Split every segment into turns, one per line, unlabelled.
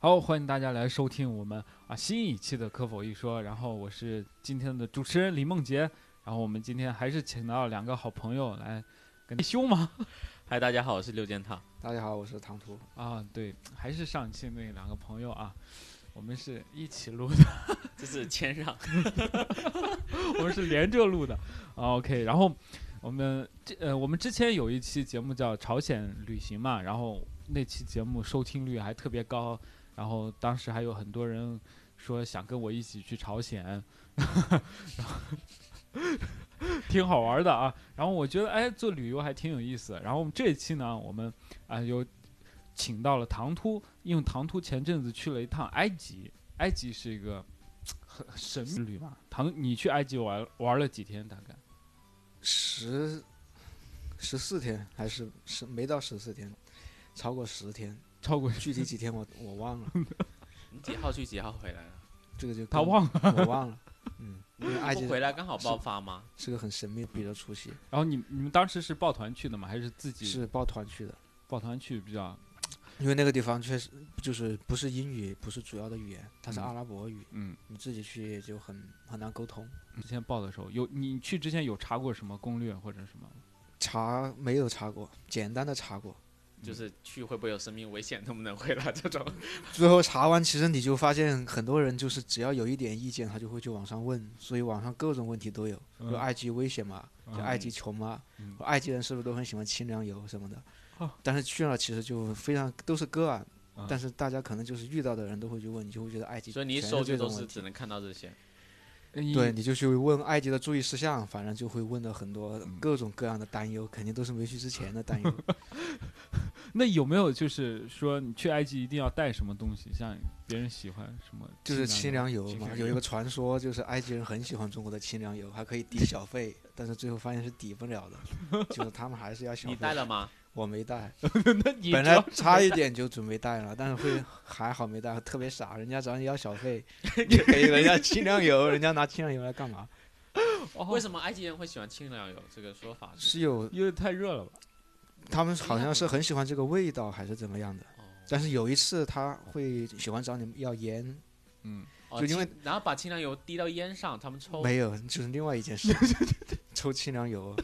好，欢迎大家来收听我们啊新一期的《可否一说》，然后我是今天的主持人李梦洁，然后我们今天还是请到两个好朋友来跟你凶吗？
嗨，大家好，我是六件套。
大家好，我是唐突。
啊，对，还是上期那两个朋友啊，我们是一起录的，
这是谦让，
我们是连着录的。啊 OK，然后我们这呃，我们之前有一期节目叫朝鲜旅行嘛，然后那期节目收听率还特别高，然后当时还有很多人说想跟我一起去朝鲜，然后挺好玩的啊。然后我觉得哎，做旅游还挺有意思。然后我们这一期呢，我们啊有请到了唐突，因为唐突前阵子去了一趟埃及，埃及是一个很神秘旅嘛。唐，你去埃及玩玩了几天？大概？
十十四天还是十没到十四天，超过十天，
超过
具体几天我我忘了，
你几号去几号回来了？
这个就
他忘了。
我忘了。嗯，因为埃及
回来刚好爆发吗？
是个很神秘比较出席，
然后你你们当时是抱团去的吗？还是自己
是抱团去的。
抱团去比较？
因为那个地方确实就是不是英语，不是主要的语言，它是阿拉伯语，
嗯，
你自己去就很很难沟通。
之前报的时候有你去之前有查过什么攻略或者什么？
查没有查过，简单的查过。
就是去会不会有生命危险，能不能回来这种。
最后查完，其实你就发现很多人就是只要有一点意见，他就会去网上问，所以网上各种问题都有。就埃及危险吗？就埃及穷吗？埃及人是不是都很喜欢清凉油什么的？但是去了其实就非常都是个案，但是大家可能就是遇到的人都会去问，你就会觉得埃及。
所以你一搜就都是只能看到这些。
对，你就去问埃及的注意事项，反正就会问到很多各种各样的担忧，肯定都是没去之前的担忧。
那有没有就是说你去埃及一定要带什么东西？像别人喜欢什么？
就是清凉油嘛。有一个传说，就是埃及人很喜欢中国的清凉油，还可以抵小费，但是最后发现是抵不了的，就是他们还是要小费。
你带了吗？
我没带，
那你
本来差一点就准备带了，但是会还好没带，特别傻，人家找你要小费，给人家清凉油，人家拿清凉油来干嘛？
为什么埃及人会喜欢清凉油？这个说法
是有，
因为太热了吧？
他们好像是很喜欢这个味道，还是怎么样的？但是有一次他会喜欢找你要烟，
嗯，
就因为
然后把清凉油滴到烟上，他们抽
没有，就是另外一件事。抽清凉油，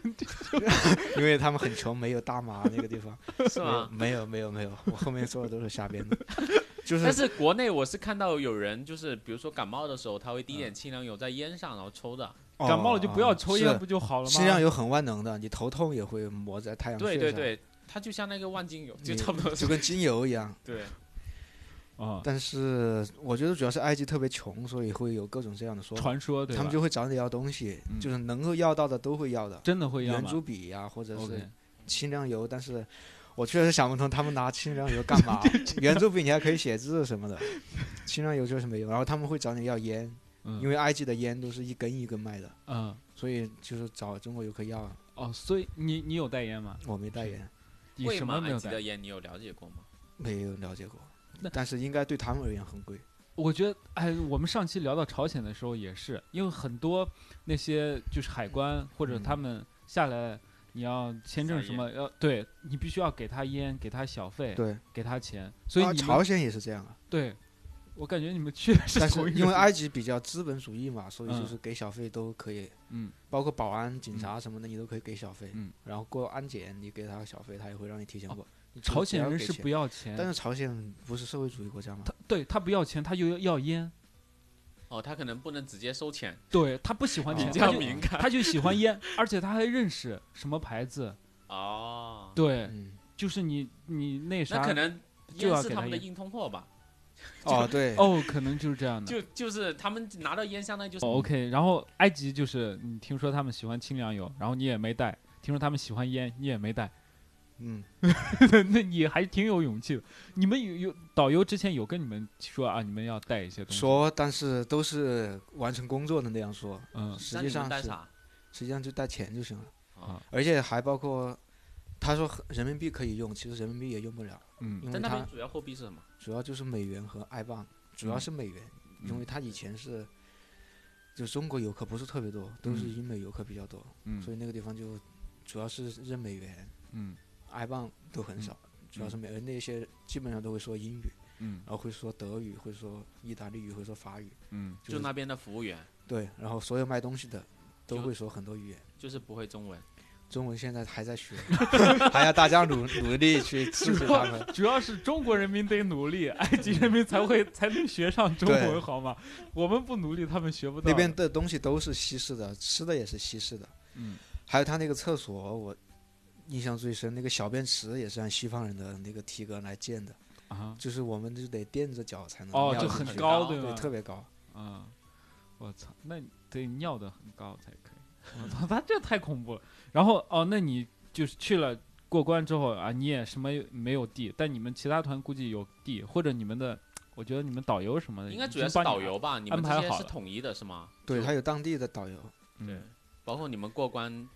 因为他们很穷，没有大麻那个地方，
是吗？
没有，没有，没有，我后面说的都是瞎编的。就是，
但是国内我是看到有人，就是比如说感冒的时候，他会滴点清凉油在烟上，然后抽的。
感冒了就不要抽烟，不就好了吗？
清凉油很万能的，你头痛也会抹在太阳
对对对，它就像那个万金油，就差不多，
就跟精油一样。
对。
啊，
但是我觉得主要是埃及特别穷，所以会有各种这样的说
传说，
他们就会找你要东西，就是能够要到的都会要的，
真的会要
圆珠笔呀，或者是清凉油。但是我确实想不通，他们拿清凉油干嘛？圆珠笔你还可以写字什么的，清凉油就是没有。然后他们会找你要烟，因为埃及的烟都是一根一根卖的，
嗯，
所以就是找中国游客要。
哦，所以你你有代言吗？
我没带烟。
为什么没有带
烟？你有了解过吗？
没有了解过。但是应该对他们而言很贵。
我觉得，哎，我们上期聊到朝鲜的时候也是，因为很多那些就是海关或者他们下来，你要签证什么，要对你必须要给他烟，给他小费，
对，
给他钱。所以
朝鲜也是这样啊。
对，我感觉你们去是
但是因为埃及比较资本主义嘛，所以就是给小费都可以。
嗯。
包括保安、警察什么的，你都可以给小费。
嗯。
然后过安检，你给他小费，他也会让你提前过。
朝鲜人是不要
钱，但是朝鲜不是社会主义国家吗？
他对他不要钱，他又要烟。
哦，他可能不能直接收钱。
对他不喜欢钱，他就他就喜欢烟，而且他还认识什么牌子。
哦。
对，就是你你那啥，
那可能
就
是他们的硬通货吧。
哦，对。
哦，可能就是这样的。
就就是他们拿到烟，相当于就是。
OK，然后埃及就是你听说他们喜欢清凉油，然后你也没带；听说他们喜欢烟，你也没带。
嗯，
那你还挺有勇气的。你们有有导游之前有跟你们说啊，你们要带一些东西。
说，但是都是完成工作的那样说。
嗯，
实际上
是？
实际上就带钱就行了。
啊，
而且还包括，他说人民币可以用，其实人民币也用不了。
嗯，
因为
那边主要货币是什么？
主要就是美元和埃镑，主要是美元，因为他以前是。就中国游客不是特别多，都是
嗯
英美游客比较多，
嗯
所以那个地方就主要是认美元，
嗯
埃镑都很少，主要是美元那些基本上都会说英语，
嗯
然后会说德语，会说意大利语，会说法语，
嗯
就是
那边的服务员
对，然后所有卖东西的都会说很多语言。
就是不会中文，
中文现在还在学，还要大家努努力去支持他们。
主要是中国人民得努力，埃及人民才会 才能学上中文，好吗？我们不努力，他们学不到。
那边的东西都是西式的，吃的也是西式的。
嗯
还有他那个厕所，我印象最深，那个小便池也是按西方人的那个体格来建的，
啊
就是我们就得垫着脚才能
哦，就很高，
高
对，
吧？
特别高。
啊，我操，那得尿的很高才可以。我操，他这太恐怖了。然后哦，那你就是去了过关之后啊，你也什么没有地，但你们其他团估计有地，或者你们的，我觉得你们导游什么的，
应该主要是导游吧？你们这些
排好
是统一的是吗？
对，还有当地的导游，
嗯
对，包括你们过关，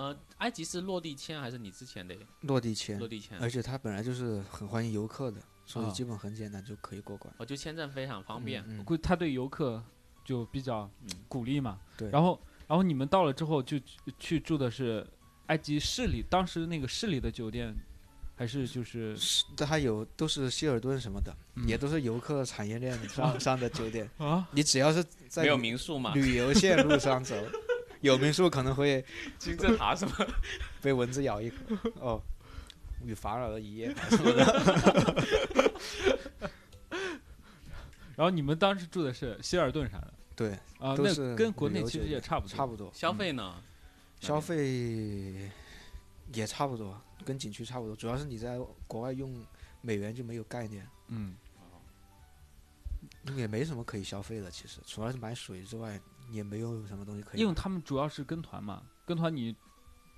呃，埃及是落地签还是你之前的
落地签
落，地签？
而且他本来就是很欢迎游客的，所以
啊
基本很简单就可以过关。
我就签证非常方便。
嗯，嗯
估计他对游客就比较
嗯
鼓励嘛。
对
然后然后你们到了之后就去去住的是埃及市里，当时那个市里的酒店，还是就是
是，但还有都是希尔顿什么的，
嗯
也都是游客产业链 上上的酒店。
啊？
你只要是在
没有民宿嘛？
旅游线路上走，有民宿可能会
金字塔什么？
被蚊子咬一口。哦，与法老的一夜么的。
然后你们当时住的是希尔顿啥的
对，
啊？那
都是
跟国内其实也差不多。
差不多，
消费呢？
消费也差不多，跟景区差不多。主要是你在国外用美元就没有概念，
嗯
也没什么可以消费的。其实除了买水之外，也没有什么东西可以。
因为他们主要是跟团嘛，跟团你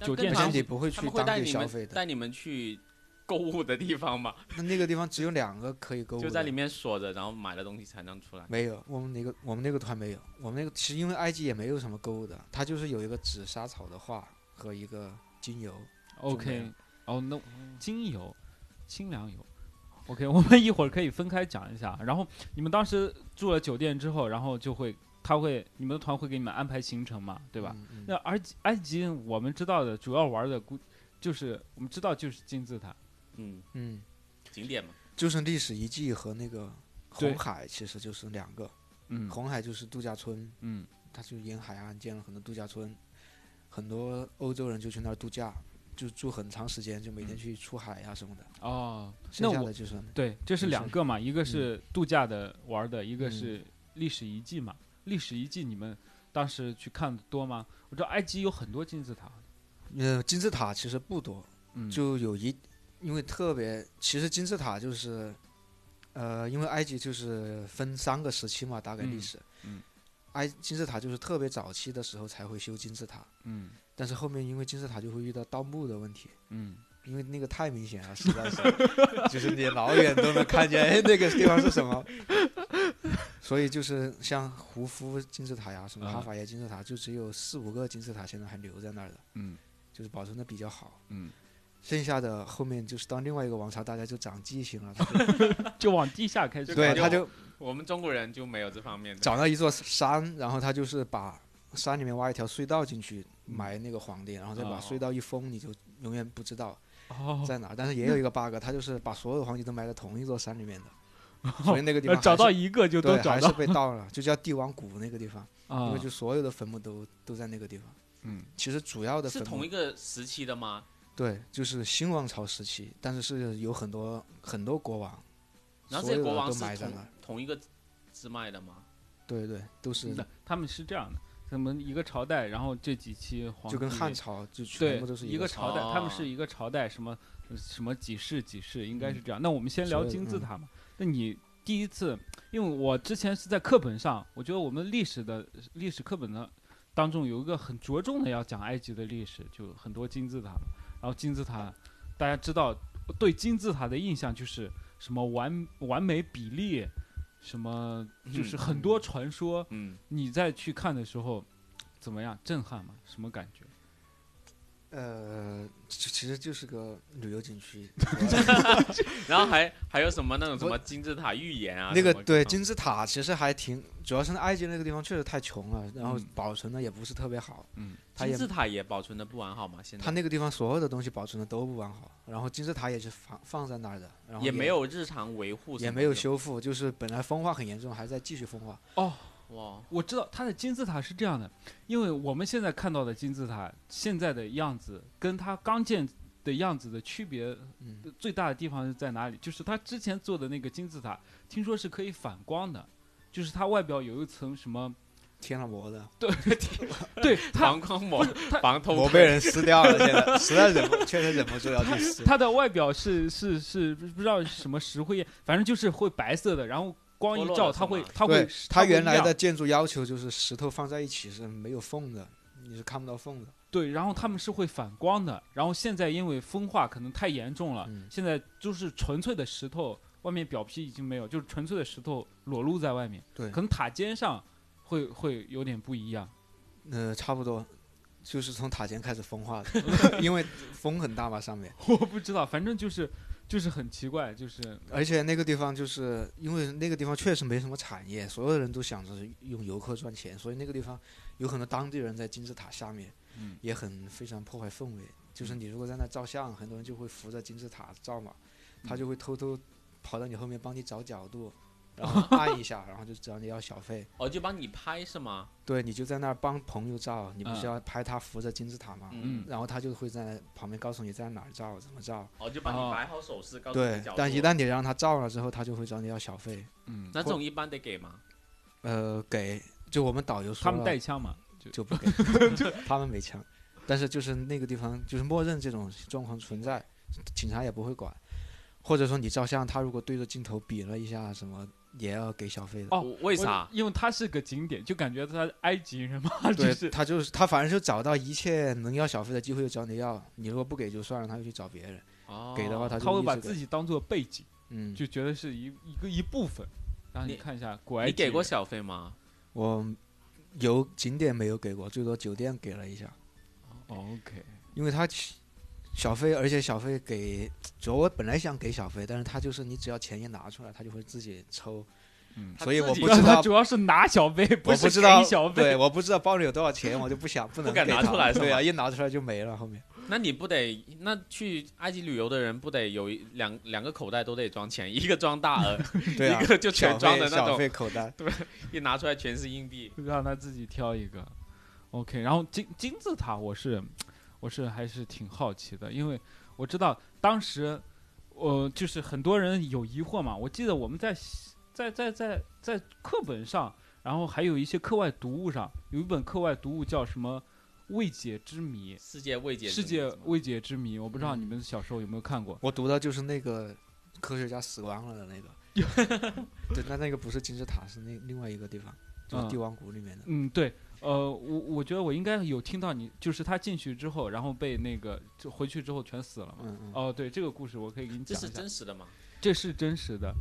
酒店
但跟团
你不会去当
带你们
地消费的，
带你们去购物的地方嘛？
那那个地方只有两个可以购物，
就在里面锁着，然后买了东西才能出来。
没有，我们那个我们那个团没有，我们那个其实因为埃及也没有什么购物的，它就是有一个紫砂草的画和一个精油
，OK 哦，那精油、清凉油。OK，我们一会儿可以分开讲一下。然后你们当时住了酒店之后，然后就会他会你们的团会给你们安排行程嘛，对吧？
嗯？嗯
那埃及埃及我们知道的主要玩的估就是我们知道就是金字塔，
嗯，
嗯，
景点嘛。
就是历史遗迹和那个红海其实就是两个，
嗯
红海就是度假村，
嗯
它就沿海岸建了很多度假村，很多欧洲人就去那儿度假，就住很长时间，就每天去出海呀、什么的。
哦，
剩
那我
下的就是
对，这是
就是
两个嘛，一个是度假的玩的，一个
嗯
是历史遗迹嘛。历史遗迹你们当时去看的多吗？我知道埃及有很多金字塔，
呃金字塔其实不多，
嗯，
就有一，因为特别，其实金字塔就是，呃，因为埃及就是分三个时期嘛，大概历
嗯
史，
嗯
埃金字塔就是特别早期的时候才会修金字塔，
嗯
但是后面因为金字塔就会遇到盗墓的问题，
嗯
因为那个太明显了，实在是，就是你老远都能看见，哎，那个地方是什么？所以就是像胡夫金字塔呀，什么
啊
哈法耶金字塔，就只有四五个金字塔现在还留在那儿的，
嗯
就是保存的比较好。
嗯，
剩下的后面就是当另外一个王朝，大家就长记性了，他就
就往地下开始
对，他就
我们中国人就没有这方面的。
找到一座山，然后他就是把山里面挖一条隧道进去埋那个皇帝，然后再把
哦
隧道一封，你就永远不知道
哦，
在哪儿。但是也有一个 bug，它就是把所有黄金都埋在同一座山里面的，所以那个地方
呃找到一个就都
对还是
找到
被盗了，就叫帝王谷那个地方，
啊
因为就所有的坟墓都都在那个地方。
嗯
其实主要的
是同一个时期的吗？
对，就是新王朝时期，但是是有很多很多国王，
然后这些国王是同
埋在那儿。
同一个支脉的吗？
对对，都是
的，他们是这样的，他们一个朝代，然后这几期皇
就跟
帝
汉朝就全
对
部都是
一个
个
朝代，他们
哦
是一个朝代，什么什么几世几世，应该是
嗯
这样。那我们先聊金字塔嘛。那你第一次，因为我之前是在课本上，我觉得我们历史的历史课本呢当中有一个很着重的要讲埃及的历史，就很多金字塔。然后金字塔，大家知道对金字塔的印象就是什么完完美比例，什么就是
嗯
很多传说。
嗯，
你再去看的时候，怎么样？震撼吗？什么感觉？
呃，其其实就是个旅游景区。
然后还还有什么那种什么金字塔预言啊？
那个对金字塔其实还挺，主要是埃及那个地方确实太穷了，然后
嗯
保存的也不是特别好。
嗯，
它
金字塔也保存的不完好嘛，现在
它那个地方所有的东西保存的都不完好，然后金字塔也是放放在那儿的，然后
也没有日常维护，
也没有。修复，就是本来风化很严重，还在继续风化。
哦，
哇，
我知道它的金字塔是这样的，因为我们现在看到的金字塔现在的样子，跟它刚建的样子的区别
嗯，
最大的地方是在哪里？就是它之前做的那个金字塔，听说是可以反光的，就是它外表有一层什么，
贴了膜的，
对 对
防光膜
它、
防偷
膜被人撕掉了，现在。实在忍不，确实忍不住要去撕。
它的外表是是是不知道什么石灰岩，反正就是会白色的，然后光一照，它会它会，
它原来的建筑要求就是石头放在一起是没有缝的，你是看不到缝的。
对，然后他们是会反光的，然后现在因为风化可能太严重了，
嗯
现在就是纯粹的石头，外面表皮已经没有，就是纯粹的石头裸露在外面，
对
可能塔尖上会会有点不一样。
呃，差不多，就是从塔尖开始风化的，因为风很大嘛上面，
我不知道，反正就是就是很奇怪，就是
而且那个地方就是因为那个地方确实没什么产业，所有人都想着用游客赚钱，所以那个地方有很多当地人在金字塔下面，
嗯
也很非常破坏氛围。就是你如果在那照相，很多人就会扶着金字塔照嘛，他就会偷偷跑到你后面帮你找角度，然后按一下，然后就找你要小费。
哦，就帮你拍是吗？
对，你就在那儿帮朋友照，你不是
嗯
要拍他扶着金字塔吗？
嗯
然后他就会在旁边告诉你在哪儿照，怎么照。
哦，就帮
哦
你摆好手势，告诉你角度，。
对但一旦你让他照了之后，他就会找你要小费。
嗯，
那这种一般得给吗？
呃，给就我们导游说
他们带枪嘛，就
就不给，他们没枪，但是就是那个地方就是默认这种状况存在，警察也不会管，或者说你照相，他如果对着镜头比了一下什么，也要给小费的。
哦
为啥？
因为他是个景点，就感觉他埃及人嘛，就
对他就是他，反正就找到一切能要小费的机会就找你要，你如果不给就算了，他就去找别人，
哦，
给的话他就
他会把自己当做背景，
嗯，
就觉得是一一个一部分。然后你
你
看一下古埃及
你给过小费吗？
我有景点没有给过，最多酒店给了一下，
哦 OK，
因为他起小费，而且小费给，主要我本来想给小费，但是他就是你只要钱一拿出来，他就会自己抽，
嗯，
所以我不知道
主要是拿小费，不是
我不知道
给小
对，
费。
我不知道包里有多少钱，我就不想 不能
不敢拿出来
对啊，一拿出来就没了，后面
那你不得那去埃及旅游的人不得有一两两个口袋都得装钱，一个装大额，
对啊
一，个就全装的那种，
费口袋，对
一拿出来全是硬币。
让他自己挑一个。OK，然后金金字塔，我是我是还是挺好奇的，因为我知道当时呃、就是很多人有疑惑嘛。我记得我们在在在在在课本上，然后还有一些课外读物上，有一本课外读物叫什么《未解之谜》。
世界未解之
世界未解之谜，我不知道你
嗯
们小时候有没有看过？
我读的就是那个科学家死光了的那个，对，那那个不是金字塔，是那另外一个地方，就是
嗯
帝王谷里面的，
嗯，对，呃，我我觉得我应该有听到你，就是他进去之后，然后被那个就回去之后全死了嘛。
嗯嗯，
哦，对，这个故事我可以给你
这是
讲一下，
真实的吗？
这是真实的，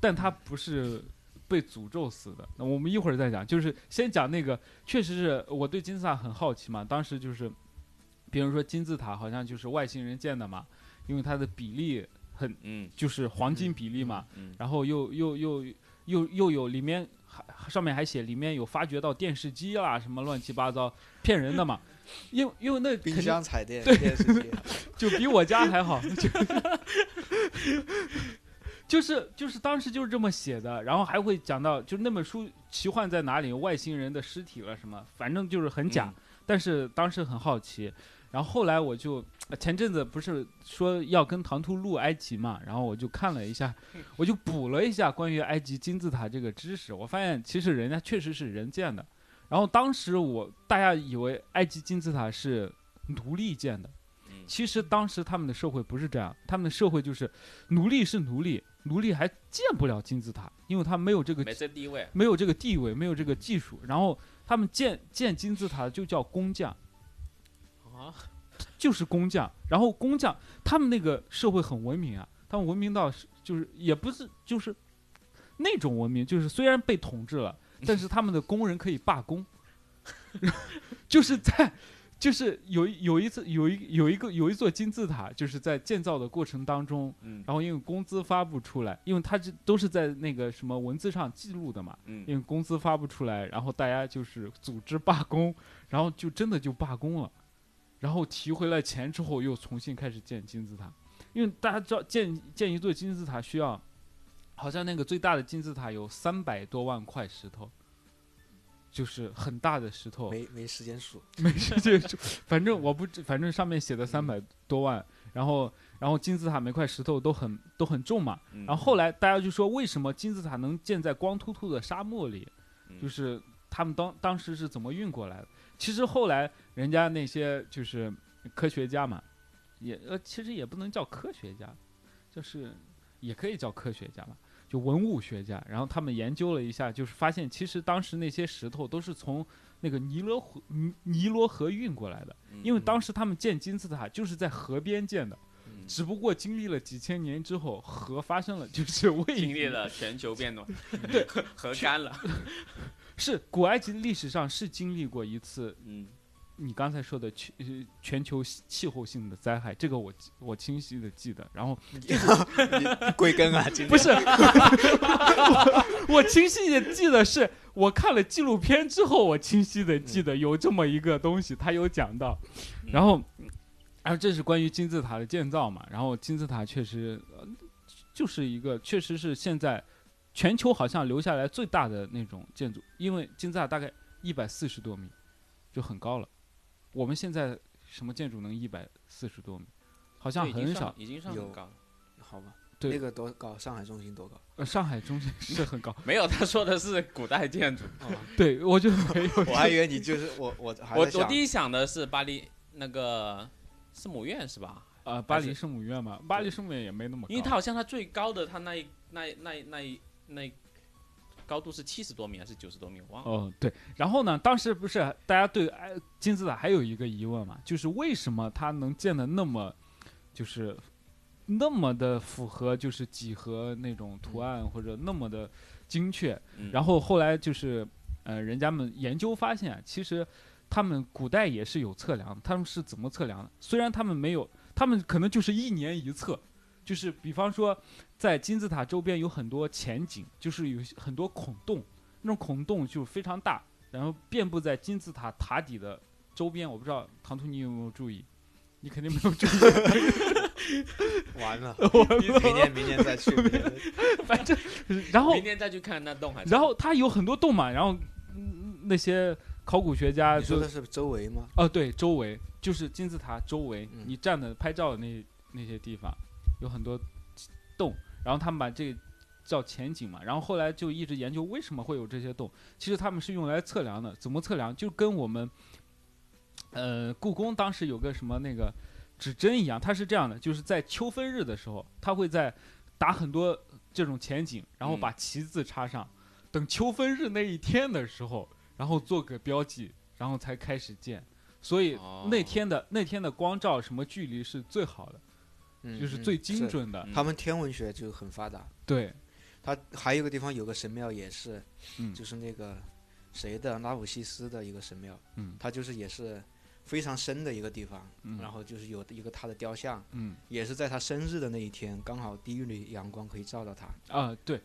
但他不是被诅咒死的。那我们一会儿再讲，就是先讲那个，确实是我对金字塔很好奇嘛。当时就是，比如说金字塔好像就是外星人建的嘛，因为它的比例很
嗯
就是黄金比例嘛，
嗯，
然后又又又又又有里面还上面还写里面有发掘到电视机啦什么乱七八糟骗人的嘛，因为因为那
冰箱、彩电、
对
电视机，
就比我家还好，就。就是就是当时就是这么写的，然后还会讲到就那本书奇幻在哪里，外星人的尸体了什么，反正就是很假，
嗯。
但是当时很好奇。然后后来我就呃前阵子不是说要跟唐突录埃及嘛，然后我就看了一下，我就补了一下关于埃及金字塔这个知识，我发现其实人家确实是人建的。然后当时我大家以为埃及金字塔是奴隶建的，
嗯
其实当时他们的社会不是这样，他们的社会就是奴隶是奴隶，奴隶还建不了金字塔，因为他没有这个
没这地位。
没有这个地位，没有这个技术。然后他们建建金字塔就叫工匠，
啊，
就是工匠。然后工匠他们那个社会很文明啊，他们文明到是就是也不是就是那种文明，就是虽然被统治了，但是他们的工人可以罢工，就是在就是有一有一次有一有一个有一座金字塔，就是在建造的过程当中，
嗯
然后因为工资发不出来，因为它这都是在那个什么文字上记录的嘛，因
嗯，
为工资发不出来，然后大家就是组织罢工，然后就真的就罢工了，然后提回来钱之后又重新开始建金字塔，因为大家知道建建一座金字塔需要，好像那个最大的金字塔有三百多万块石头，就是很大的石头，
没没时间数，
没时间数，反正我不知，反正上面写的三百多万，然后然后金字塔每块石头都很都很重嘛，
嗯。
然后后来大家就说为什么金字塔能建在光秃秃的沙漠里，
嗯。
就是他们当当时是怎么运过来的？其实后来人家那些就是科学家嘛，也呃其实也不能叫科学家，就是也可以叫科学家吧。就文物学家，然后他们研究了一下，就是发现其实当时那些石头都是从那个尼罗河尼尼罗河运过来的，
嗯
因为当时他们建金字塔就是在河边建的，
嗯。
只不过经历了几千年之后，河发生了就是位移
经历了全球变暖，对，河干了，
是古埃及历史上是经历过一次
嗯
你刚才说的全呃全球气候性的灾害，这个我我清晰的记得。然后
你 归根啊，今天
不是，我我清晰的记得是我看了纪录片之后，我清晰的记得有这么一个东西，他有讲到。
嗯
然后，然后这是关于金字塔的建造嘛。然后金字塔确实、呃就是一个，确实是现在全球好像留下来最大的那种建筑，因为金字塔大概一百四十多米，就很高了。我们现在什么建筑能一百四十多米？好像很少。
已经上
有
很高了。
好吧，
对
那个多高？上海中心多高？
呃，上海中心是很高，
没有，他说的是古代建筑。
哦，
对我就没有。
我还以为你就是我，我还
我我第一想的是巴黎那个圣母院是吧？
呃，巴黎圣母院嘛，巴黎圣母院也没那么高，
因为它好像它最高的它那一那一那一那一那高度是七十多米还是九十多米，我忘了。
哦对，然后呢，当时不是大家对哎金字塔还有一个疑问嘛，就是为什么它能建的那么，就是那么的符合就是几何那种图案或者那么的精确？
嗯
然后后来就是呃，人家们研究发现，其实他们古代也是有测量，他们是怎么测量的？虽然他们没有，他们可能就是一年一测，就是比方说在金字塔周边有很多前景，就是有很多孔洞，那种孔洞就非常大，然后遍布在金字塔塔底的周边。我不知道唐突你有没有注意？你肯定没有注意，
完了，明年明年再去。明年再去
反正然后
明年再去看那洞还是？
然后它有很多洞嘛，然后、嗯、那些考古学家就
说的是周围吗？
哦，对，周围就是金字塔周围，
嗯
你站的拍照的那那些地方有很多洞，然后他们把这个叫前景嘛，然后后来就一直研究为什么会有这些洞，其实他们是用来测量的，怎么测量？就跟我们呃故宫当时有个什么那个指针一样，它是这样的，就是在秋分日的时候，它会在打很多这种前景，然后
嗯
把旗子插上，等秋分日那一天的时候，然后做个标记，然后才开始建。所以
哦
那天的、那天的光照什么距离是最好的，就是最精准的。
嗯
他们天文学就很发达。
对，
它还有一个地方有个神庙也是，
嗯
就是那个谁的拉普西斯的一个神庙，
嗯
它就是也是非常深的一个地方，
嗯
然后就是有一个他的雕像，
嗯
也是在他生日的那一天，刚好第一缕阳光可以照到他，
啊，对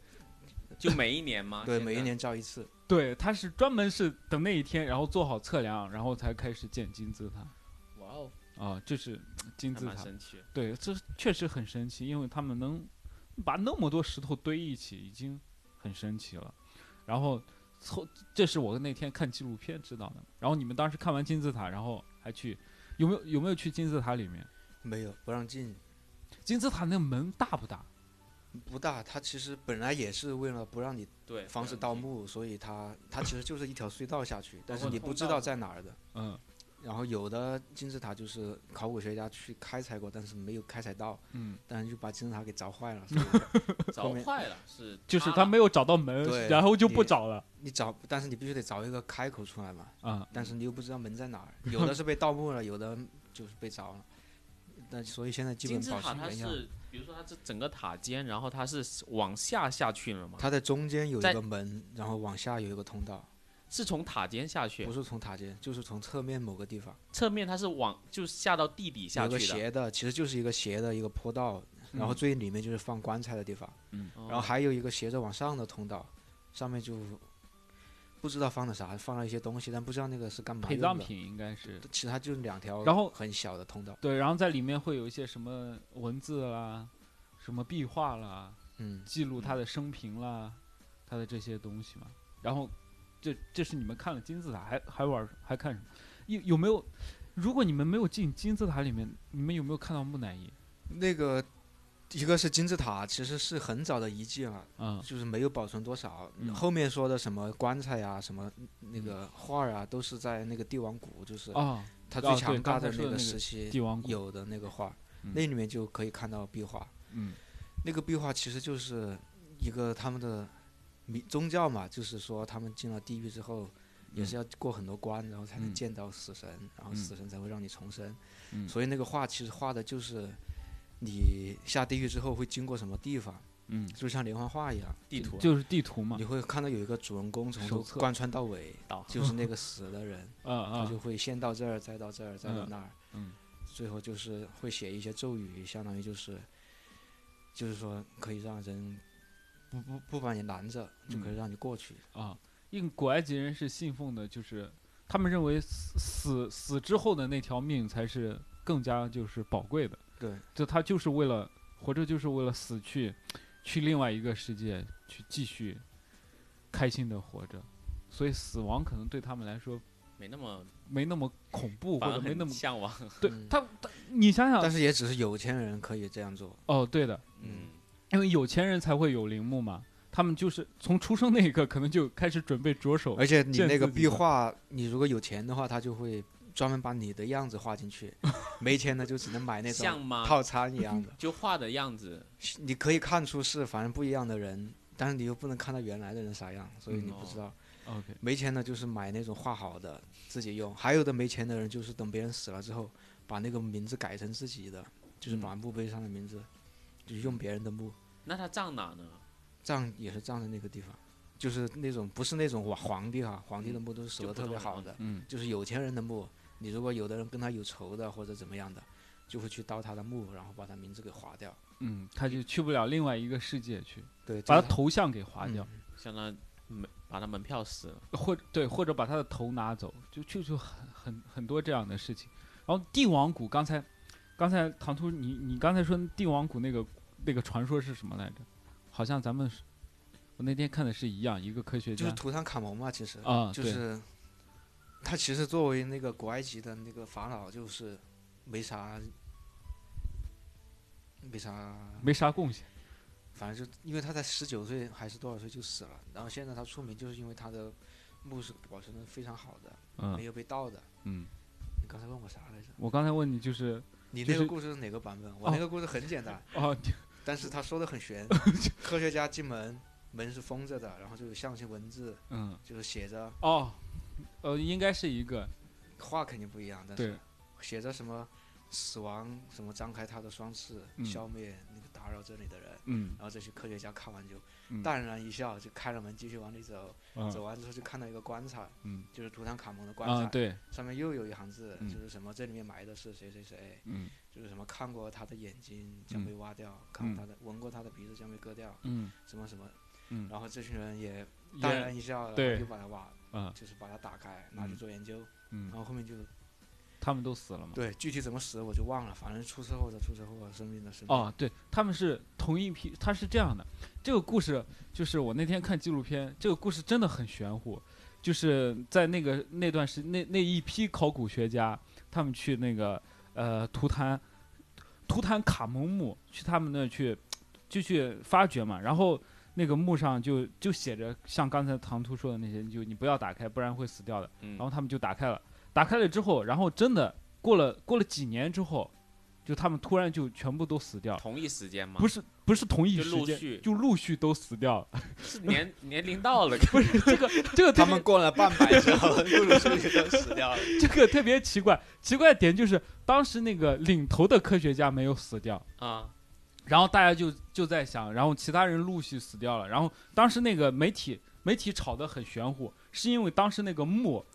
就每一年吗？
对，每一年照一次。
对，他是专门是等那一天，然后做好测量，然后才开始建金字塔。啊，这是 金
还蛮
字塔。
神奇的。
对，这确实很神奇，因为他们能把那么多石头堆一起，已经很神奇了。然后后，这是我那天看纪录片知道的。然后你们当时看完金字塔，然后还去有没有有没有去金字塔里面？
没有不让进，
金字塔那个门大不大？
不大。它其实本来也是为了不让你
对，
防止盗墓，所以它它其实就是一条隧道下去，但是你不知道在哪儿的。
嗯
然后有的金字塔就是考古学家去开采过，但是没有开采到，
嗯，
但是就把金字塔给凿坏了。
凿坏了，是
就是他没有找到门，
对
然后就不找了
你找，但是你必须得找一个开口出来嘛。
啊。
但是你又不知道门在哪 儿，有的是被盗墓了，有的就是被凿了。但所以现在基本保
金字塔它
持原样。
是，比如说它这整个塔尖，然后它是往下下去了嘛？
它在中间有一个门，然后往下有一个通道。
是从塔尖下去。
不，是从塔尖，就是从侧面某个地方。
侧面它是往就下到地底下
有个
去的，
斜的，其实就是一个斜的一个坡道，然后
嗯
最里面就是放棺材的地方，
嗯。
然后还有一个斜着往上的通道，上面就不知道放的啥，放了一些东西，但不知道那个是干嘛用的。
陪葬品应该是。
其他就是两条，
然后
很小的通道，
对，然后在里面会有一些什么文字啦，什么壁画啦，
嗯，
记录他的生平啦，他的这些东西嘛。然后这这是你们看了金字塔，还还玩还看什么？有有没有？如果你们没有进金字塔里面，你们有没有看到木乃伊？
那个一个是金字塔，其实是很早的遗迹了，
嗯
就是没有保存多少。
嗯
后面说的什么棺材呀、什么那个画儿啊，都是在那个帝王谷，就是
啊，
它
哦对
最强大的那个时期
帝王谷
有的那个画那里面就可以看到壁画。
嗯
那个壁画其实就是一个他们的民宗教嘛，就是说他们进了地狱之后，也是要过很多关，然后才能
嗯。
见到死神，然后
嗯。
死神才会让你重生。
嗯，
所以那个画其实画的就是你下地狱之后会经过什么地方，
嗯，
就像连环画一样，
地图
就是地图嘛
你。会看到有一个主人公从头贯穿到尾，就是那个死的人，
嗯
他就
嗯
会先到这儿，再到这儿，再到
嗯。
那儿，
嗯。
最后就是会写一些咒语，相当于就是，就是说可以让人不不不把你拦着，就可以
嗯
让你过去。
啊，因为古埃及人是信奉的，就是他们认为死死死之后的那条命才是更加就是宝贵的。
对，
就他就是为了活着，就是为了死去，去另外一个世界去继续开心的活着，所以死亡可能对他们来说
没那么，
没那么恐怖，或者没那么
向往。
对
嗯
他他，你想想
但是也只是有钱人可以这样做。
哦，对的，
嗯，
因为有钱人才会有陵墓嘛，他们就是从出生那一刻可能就开始准备着手
而且你那个壁画，你如果有钱的话，他就会专门把你的样子画进去；没钱的就只能买那种
吗？
套餐一样的。
就画的样子，
你可以看出是反正不一样的人，但是你又不能看到原来的人啥样，所以
嗯
你不知道。
OK，
没钱的就是买那种画好的自己用，还有的没钱的人就是等别人死了之后，把那个名字改成自己的，就是
嗯
把墓碑上的名字，就是用别人的墓，
那他葬哪呢？
葬也是葬在那个地方，就是那种不是那种皇皇帝哈，皇帝的墓都是守的特别好的，
嗯
就是有钱人的墓，你如果有的人跟他有仇的或者怎么样的，就会去盗他的墓，然后把他名字给划掉，
嗯，他就去不了另外一个世界去，
对，
把他头像给划掉。
嗯
相当于门把他门票撕了。
或者对，或者把他的头拿走，就就就很很很多这样的事情。然后帝王谷，刚才刚才唐突，你你刚才说帝王谷那个那个传说是什么来着？好像咱们我那天看的是一样，一个科学家
就是图坦卡蒙嘛，其实
啊，对
就是他其实作为那个古埃及的那个法老，就是没啥没啥，
没啥贡献。
反正就因为他才十九岁还是多少岁就死了，然后现在他出名就是因为他的墓是保存的非常好的，没
嗯
有被盗的。
嗯，
你刚才问我啥来着？
我刚才问你就是
你那个故事是哪个版本？我那个故事很简单，
哦，
但是他说的很玄。科学家进门，门是封着的，然后就有象形文字，
嗯。
就是写着
哦，呃，应该是一个。
话肯定不一样，但是写着什么死亡什么张开他的双翅，
嗯。
消灭那个打扰这里的人。
嗯。
然后这些科学家看完就
嗯。
淡然一笑，就开了门继续往里走。走
嗯
完之后就看到一个棺材，
嗯。
就是图坦卡蒙的棺材，
啊对。
上面又有一行字，
嗯。
就是什么这里面埋的是谁谁谁，
嗯。
就是什么看过他的眼睛将被挖掉，看过他的闻过他的鼻子将被割掉，
嗯。
什么什么。
嗯。
然后这群人也淡然一笑，然
对。
后就把它挖，
啊。
就是把它打开拿去
嗯。
做研究。
嗯。
然，后后面就
他们都死了吗。
对具体怎么死我就忘了，反正出车祸的出车祸，生病的生病。
哦，对，他们是同一批，他是这样的。这个故事就是我那天看纪录片，这个故事真的很玄乎。就是在那个那段时那那一批考古学家，他们去那个呃图坦图坦卡蒙墓，去他们那去就去发掘嘛，然后那个墓上就就写着像刚才唐突说的那些，就你不要打开，不然会死掉的。
嗯
然后他们就打开了，打开了之后，然后真的过了过了几年之后，就他们突然就全部都死掉，
同一时间吗？
不是不是同一时间，
陆续
就陆续都死掉了。
是年 年龄到了，
不是这个这个
他们过了半百之后，陆陆续续都死掉了。
这个特别奇怪，奇怪的点就是当时那个领头的科学家没有死掉。
啊，
然后大家就就在想，然后其他人陆续死掉了，然后当时那个媒体媒体炒得很玄乎，是因为当时那个墓，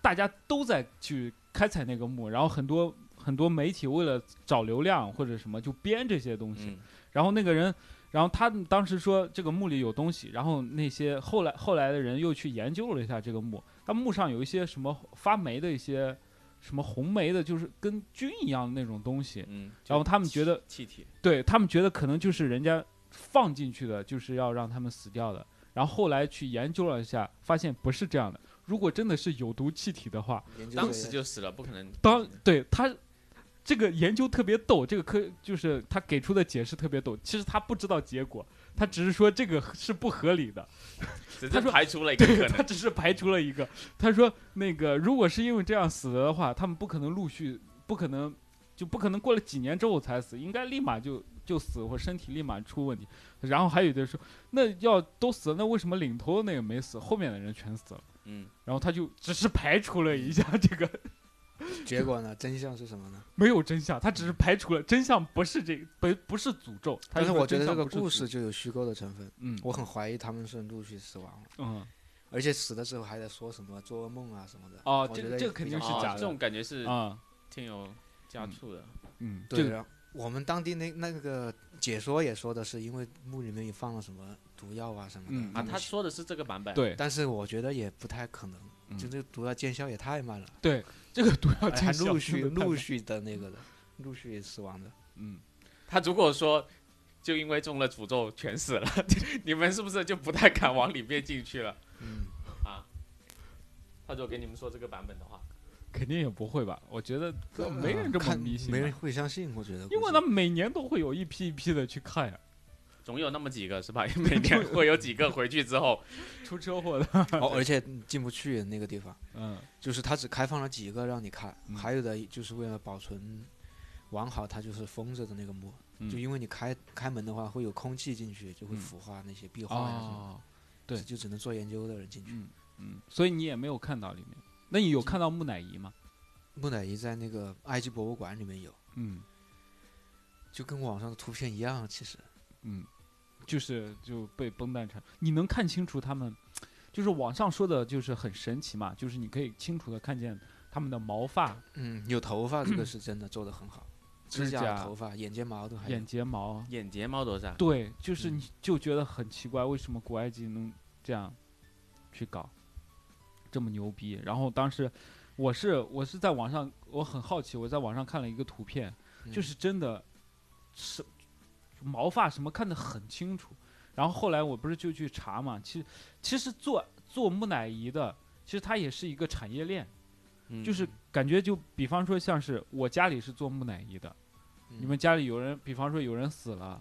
大家都在去开采那个墓，然后很多很多媒体为了找流量或者什么就编这些东西，
嗯
然后那个人，然后他当时说这个墓里有东西，然后那些后来后来的人又去研究了一下这个墓，他墓上有一些什么发霉的一些什么红霉的，就是跟菌一样的那种东西，
嗯，
然后他们觉得
气体，
对他们觉得可能就是人家放进去的，就是要让他们死掉的。然后后来去研究了一下，发现不是这样的。如果真的是有毒气体的话，
当时就死了，不可能。
当对他这个研究特别逗，这个科就是他给出的解释特别逗。其实他不知道结果，他只是说这个是不合理的，他说
排除了一个可
他
能。
只是排除了一个。他说那个如果是因为这样死的话，他们不可能陆续，不可能就不可能过了几年之后才死，应该立马就就死或身体立马出问题。然后还有的说，那要都死了，那为什么领头的那个没死，后面的人全死了？
嗯，
然后他就只是排除了一下这个
结果呢？真相是什么呢？
没有真相，他只是排除了真相，不是这个不不是诅咒。他
但是我觉得这个故事就有虚构的成分，
嗯，
我很怀疑他们是陆续死亡了，
嗯
而且死的时候还在说什么做噩梦啊什么的。
哦这个这个肯定是假的
这种感觉是
啊
挺有加醋的。
嗯，这
对，我们当地那那个解说也说的是，因为墓里面也放了什么毒药啊什么的。
嗯
啊，他说的是这个版本。，
对
但是我觉得也不太可能，
嗯
就这个毒药见效也太慢了，
对这个毒药
而且还
见效
陆续
真的太
陆续的那个的，陆续死亡的。
嗯。
他如果说就因为中了诅咒全死了，你们是不是就不太敢往里面进去了？
嗯，
他如果给你们说这个版本的话，
肯定也不会吧？我觉得这没人这么
看
迷信吧，
没人会相信，我觉得。
因为他每年都会有一批一批的去看呀，
总有那么几个是吧？每年会有几个回去之后，
出车祸的，
哦，而且进不去那个地方，
嗯
就是它只开放了几个让你看，
嗯
还有的就是为了保存完好，它就是封着的那个墓，
嗯
就因为你开开门的话会有空气进去，就会
嗯
腐化那些壁画呀什么
哦，
的，
对
就只能做研究的人进去。
嗯嗯，所以你也没有看到里面，那你有看到木乃伊吗？
木乃伊在那个埃及博物馆里面有，
嗯
就跟网上的图片一样，其实。
嗯，就是就被绷带缠，你能看清楚他们，就是网上说的，就是很神奇嘛，就是你可以清楚的看见他们的毛发、
嗯，有头发这个 是真的做的很好，指甲、头发、眼睫毛都还有
眼。睫毛，
眼睫毛多少？
对，就是
嗯
你就觉得很奇怪，为什么古埃及能这样去搞，这么牛逼？然后当时我是我是在网上，我很好奇，我在网上看了一个图片，
嗯
就是真的是毛发什么看得很清楚。然后后来我不是就去查嘛，其实其实做做木乃伊的，其实它也是一个产业链，
嗯
就是感觉就比方说像是我家里是做木乃伊的，
嗯
你们家里有人，比方说有人死了，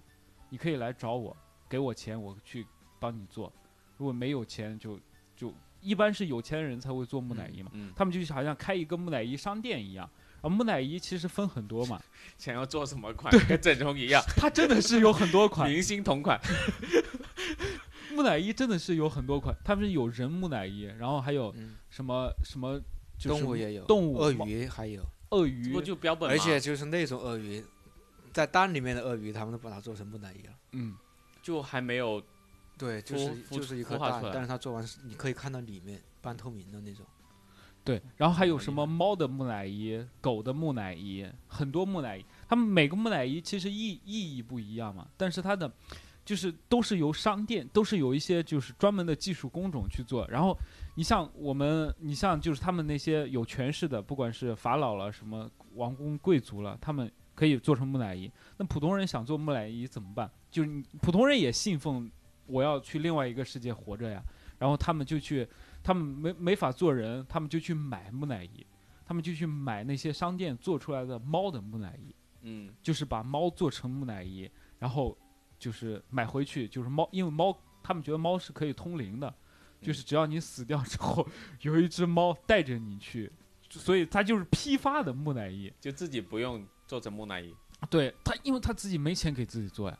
你可以来找我，给我钱，我去帮你做。如果没有钱就，就一般是有钱人才会做木乃伊嘛。
嗯，
他们就好像开一个木乃伊商店一样。然后木乃伊其实分很多嘛，
想要做什么款？跟整容一样，
它真的是有很多款。
明星同款。
木乃伊真的是有很多款，他们是有人木乃伊，然后还有
嗯，
什么什么，就是
动物也有，
动物。
鳄鱼还有，
鳄鱼，
就标本嘛，
而且就是那种鳄鱼，在蛋里面的鳄鱼，他们都把它做成木乃伊了。
嗯，
就还没有
对，就是就是一颗蛋但是它做完是你可以看到里面半透明的那种。
对，然后还有什么猫的木乃伊、狗的木乃伊，很多木乃伊，他们每个木乃伊其实意意义不一样嘛，但是它的就是都是由商店，都是有一些就是专门的技术工种去做。然后你像我们，你像就是他们那些有权势的，不管是法老了、什么王公贵族了，他们可以做成木乃伊。那普通人想做木乃伊怎么办？就是普通人也信奉我要去另外一个世界活着呀，然后他们就去。他们没没法做人，他们就去买木乃伊，他们就去买那些商店做出来的猫的木乃伊，
嗯。
就是把猫做成木乃伊，然后就是买回去，就是猫，因为猫他们觉得猫是可以通灵的，就是只要你死掉之后，有一只猫带着你去，所以它就是批发的木乃伊。
就自己不用做成木乃伊，
对他，因为他自己没钱给自己做呀，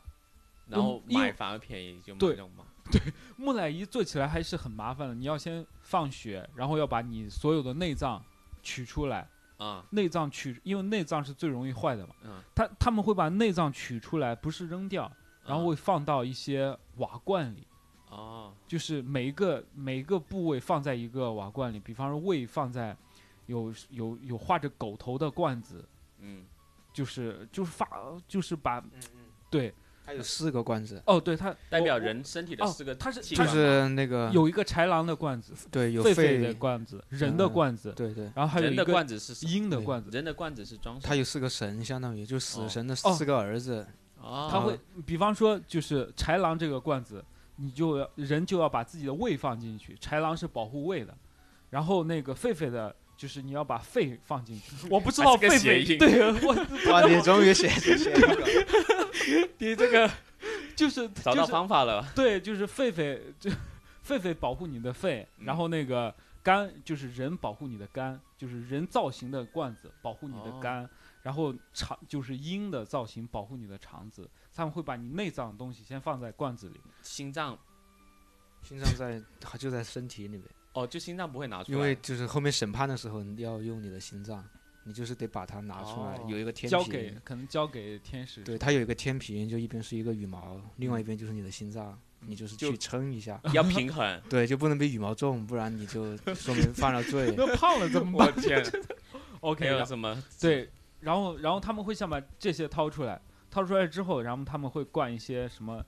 然后买反而便宜，就买
对。
这种嘛。
木乃伊做起来还是很麻烦的，你要先放血，然后要把你所有的内脏取出来。
啊
内脏取，因为内脏是最容易坏的嘛。
嗯，
他他们会把内脏取出来，不是扔掉，然后
啊
会放到一些瓦罐里，
哦，
就是每一个每一个部位放在一个瓦罐里，比方说胃放在有有有画着狗头的罐子，
嗯，
就是就是发就是把
嗯嗯，
对
它有四个罐子，
哦对它
代表人身体的
哦
四个
它是
就是那个
有一个豺狼的罐子，
对有
狒狒的，罐子，人的
嗯
罐子，
对对，
然后还有
人的
一个
罐子是
鹰的罐子，
人的罐子是装
它有四个神，相当于就死
哦
神的
哦
四个儿子，
哦，
它会比方说就是豺狼这个罐子，你就要人就要把自己的胃放进去，豺狼是保护胃的，然后那个狒狒的。就是你要把肺放进去，我不知道
还是个
狒
谐音
狒，对我
哇，你终于写写写一个，
你这个 就是
找到方法了，
对，就是狒狒，就狒狒保护你的肺，然后那个肝就是人保护你的肝，就是人造型的罐子保护你的
哦。
肝，然后肠就是鹰的造型保护你的肠子，他们会把你内脏的东西先放在罐子里。
心脏。
心脏在它就在身体里面，
哦，就心脏不会拿出来，
因为就是后面审判的时候你要用你的心脏，你就是得把它拿出来，
哦
有一个天
交给
平，
可能交给天使。
对，它有一个天平，就一边是一个羽毛，另外一边就是你的心脏，你就是去称一下，
要平衡。
对，就不能比羽毛重，不然你就 说明犯了罪。
那胖了怎么
我天？
OK，
还有什么？
对，然后然后他们会先把这些掏出来，掏出来之后，然后他们会灌一些什么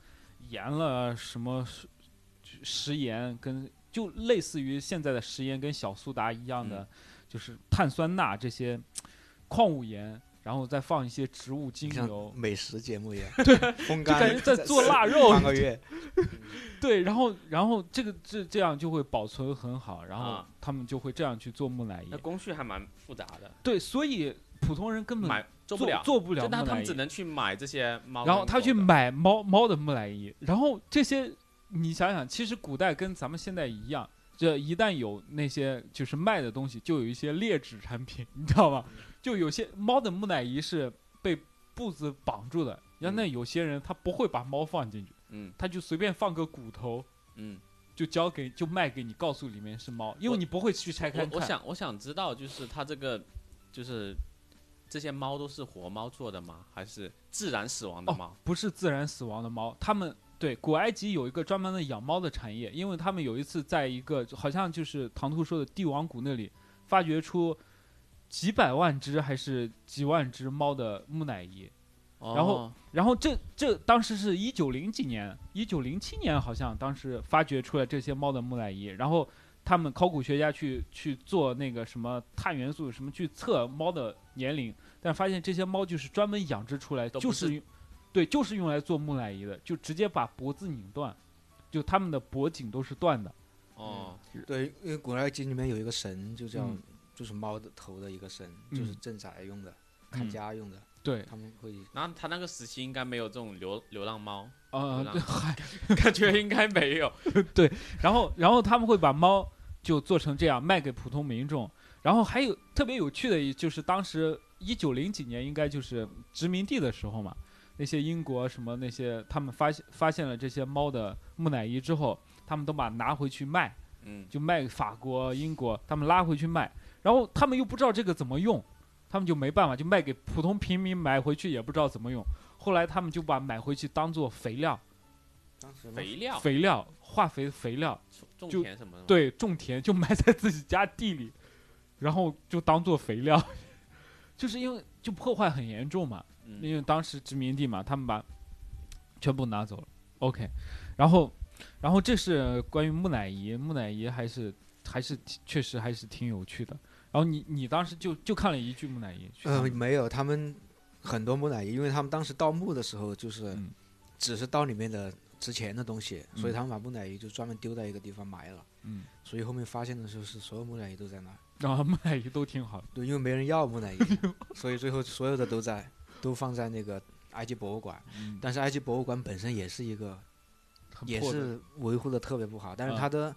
盐了，什么食食盐跟就类似于现在的食盐跟小苏打一样的，
嗯
就是碳酸钠这些矿物盐，然后再放一些植物精油，
美食节目一样，对，风
就感
干
觉在做腊肉。
半，个月，
对，然后然后这个这这样就会保存很好，然后
啊。
他们就会这样去做木乃伊。
那，工序还蛮复杂的，
对，所以普通人根本
买做不了，
做不了
就那他们只能去买这些猫，
然后他去，买猫猫的木乃伊，然后这些你想想，其实古代跟咱们现在一样，这一旦有那些就是卖的东西，就有一些劣质产品，你知道吗？就有些猫的木乃伊是被布子绑住的，然后那有些人他不会把猫放进去，
嗯
他就随便放个骨头。
嗯，
就交给就卖给你，告诉里面是猫，因为你不会去拆开看。
我我想我想知道，就是他这个就是这些猫都是活猫做的吗？还是自然死亡的
哦
猫？
不是自然死亡的猫，他们对古埃及有一个专门的养猫的产业，因为他们有一次在一个好像就是唐突说的帝王谷那里发掘出几百万只还是几万只猫的木乃伊，然后
哦
然后这这当时是一九零几年，一九零七年好像当时发掘出来这些猫的木乃伊，然后他们考古学家去去做那个什么碳元素什么去测猫的年龄，但发现这些猫就是专门养殖出来，就是是用对，就是用来做木乃伊的，就直接把脖子拧断，就他们的脖颈都是断的。
哦，
对，因为古埃及里面有一个神，就叫、
嗯
就是猫的头的一个身，
嗯
就是镇宅用的，看
嗯。
家用的，
对，
他们会
那他那个时期应该没有这种流流浪猫，
呃，
流
对，
感觉应该没有。
对然后然后他们会把猫就做成这样卖给普通民众，然后还有特别有趣的，就是当时一九零几年应该就是殖民地的时候嘛，那些英国什么那些他们发现发现了这些猫的木乃伊之后，他们都把拿回去卖，
嗯，
就卖给法国、英国，他们拉回去卖，然后他们又不知道这个怎么用，他们就没办法，就卖给普通平民买回去也不知道怎么用，后来他们就把买回去当做肥料，
当时
肥料、
肥料化肥肥料。
种
就
田什么的。
对，种田就埋在自己家地里，然后就当做肥料，就是因为就破坏很严重嘛，
嗯，
因为当时殖民地嘛，他们把全部拿走了。OK，然后然后这是关于木乃伊，木乃伊还是还是确实还是挺有趣的。然后你你当时就就看了一具木乃伊，嗯
呃没有，他们很多木乃伊，因为他们当时盗墓的时候就是
嗯
只是盗里面的值钱的东西，所以
嗯
他们把木乃伊就专门丢在一个地方埋了，
嗯，
所以后面发现的时候是所有木乃伊都在那儿，
然后木乃伊都挺好的，
对，因为没人要木乃伊，所以最后所有的都在都放在那个埃及博物馆，
嗯，
但是埃及博物馆本身也是一个也是维护的特别不好，但是
嗯
它的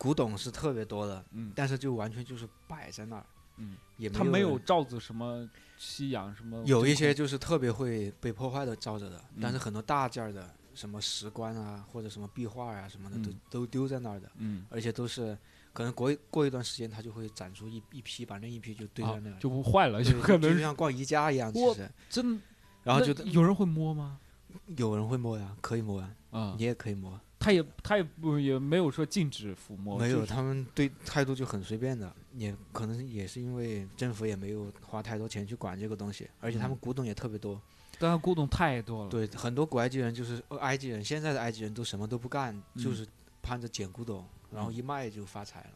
古董是特别多的，
嗯。
但是就完全就是摆在那儿，
嗯，
也
他没有罩子什么吸氧什么，
有一些就是特别会被破坏的罩着的，但是
嗯
很多大件儿的什么石棺啊，或者什么壁画啊什么的，都
嗯。
都丢在那儿的，
嗯。
而且都是可能过一过一段时间，它就会展出一一批，把另一批就堆
啊
在那儿，
就不坏了，
对
就可能
就像逛宜家一样，其实，
真。
然后就
有人会摸吗？
有人会摸呀，可以摸呀，
啊。
你也可以摸，
他也他也不也没有说禁止抚摸，
没有，他们对态度就很随便的，也可能也是因为政府也没有花太多钱去管这个东西，而且他们
嗯
古董也特别多。
但他古董太多了。
对，很多古埃及人就是呃埃及人，现在的埃及人都什么都不干，就
嗯
是盼着捡古董，然后
嗯
一卖就发财了。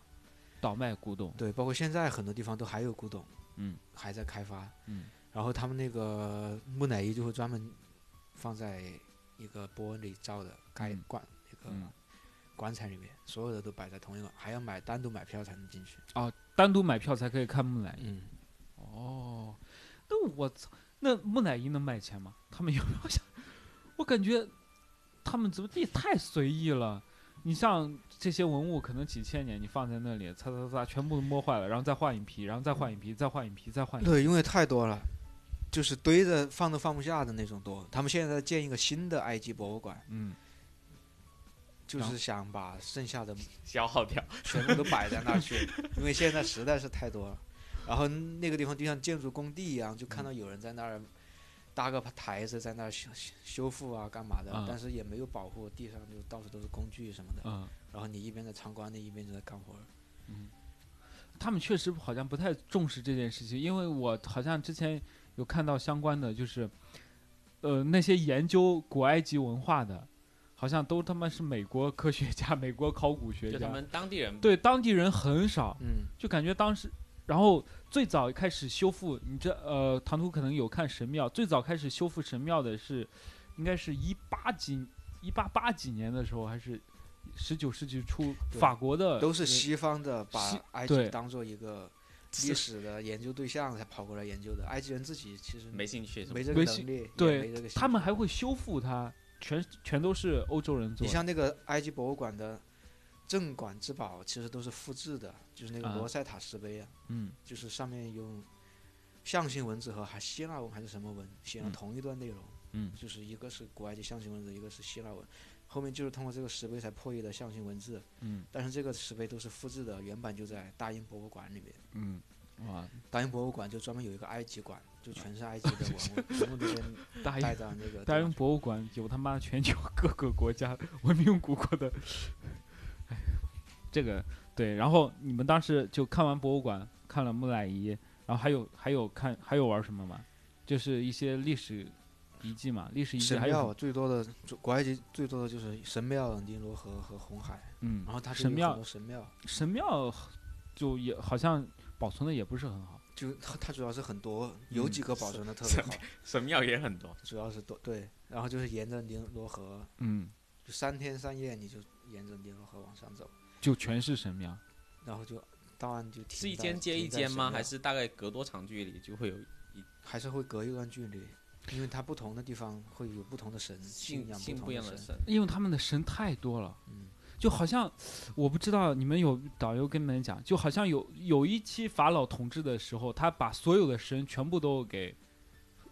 倒卖古董，
对，包括现在很多地方都还有古董，
嗯，
还在开发。
嗯
然后他们那个木乃伊就会专门放在一个玻璃罩的盖
嗯
棺那个
嗯，
棺材里面，所有的都摆在同一个，还要买单独买票才能进去。
哦单独买票才可以看木乃伊。
嗯，
哦，那我操，那木乃伊能卖钱吗？他们有没有想？我感觉他们怎么也太随意了。你像这些文物，可能几千年你放在那里，擦擦擦，全部都摸坏了，然后再换一批，然后再换一批，再换一批，再换一批。
对，因为太多了，就是堆着放都放不下的那种多。他们现在在建一个新的埃及博物馆，
嗯，
就是想把剩下的
消耗掉。
全部都摆在那儿去，因为现在实在是太多了。然后那个地方就像建筑工地一样，就看到有人在那儿搭个台子在那儿修修修复啊，干嘛的，
啊
但是也没有保护，地上就到处都是工具什么的。
嗯，
然后你一边在参观，那一边就在干活嗯。
他们确实好像不太重视这件事情，因为我好像之前有看到相关的，就是，呃，那些研究古埃及文化的，好像都他妈是美国科学家、美国考古学家，
就他们当地人
对当地人很少，
嗯，
就感觉当时，然后最早开始修复，你这呃，唐突可能有看神庙，最早开始修复神庙的是，应该是一八几一八八几年的时候，还是十九世纪初，法国的
都是
呃
西方的把埃及当做一个历史的研究对象才跑过来研究的。埃及人自己其实
没兴趣
没这个
兴
能力，
对他们还会修复它，全全都是欧洲人做的。
你像那个埃及博物馆的镇馆之宝，其实都是复制的，就是那个
啊。
罗塞塔石碑啊，
嗯。
就是上面用象形文字和还希腊文还是什么文写了
嗯。
同一段内容，
嗯。
就是一个是古埃及象形文字，一个是希腊文，后面就是通过这个石碑才破译的象形文字，
嗯。
但是这个石碑都是复制的，原版就在大英博物馆里面。
嗯，哇，
大英博物馆就专门有一个埃及馆，就全是埃及的文物，全部都是
大英
带到那个
大英博物馆有他妈全球各个国家文明古国的，哎，这个对。然后你们当时就看完博物馆，看了木乃伊，然后还有还有看还有玩什么吗？就是一些历史遗迹嘛，历史遗迹
神
还有
庙最多的，古埃及最多的就是神庙、尼罗河和红海，
嗯，
然后它
神庙
神庙，
神庙就也好像保存的也不是很好。
就它它主要是很多，有
嗯
几个保存的特别好，
神庙也很多。
主要是多对，然后就是沿着尼罗河，
嗯，
就三天三夜你就沿着尼罗河往上走，
就全是神庙。
然后就当然就停
是一间接一间吗？还是大概隔多长距离就会有一
还是会隔一段距离？因为它不同的地方会有不同的神，信仰
信信
同的神。
不一样的神？
因为他们的神太多了，
嗯，
就好像我不知道你们有导游跟你们讲，就好像有有一期法老统治的时候，他把所有的神全部都给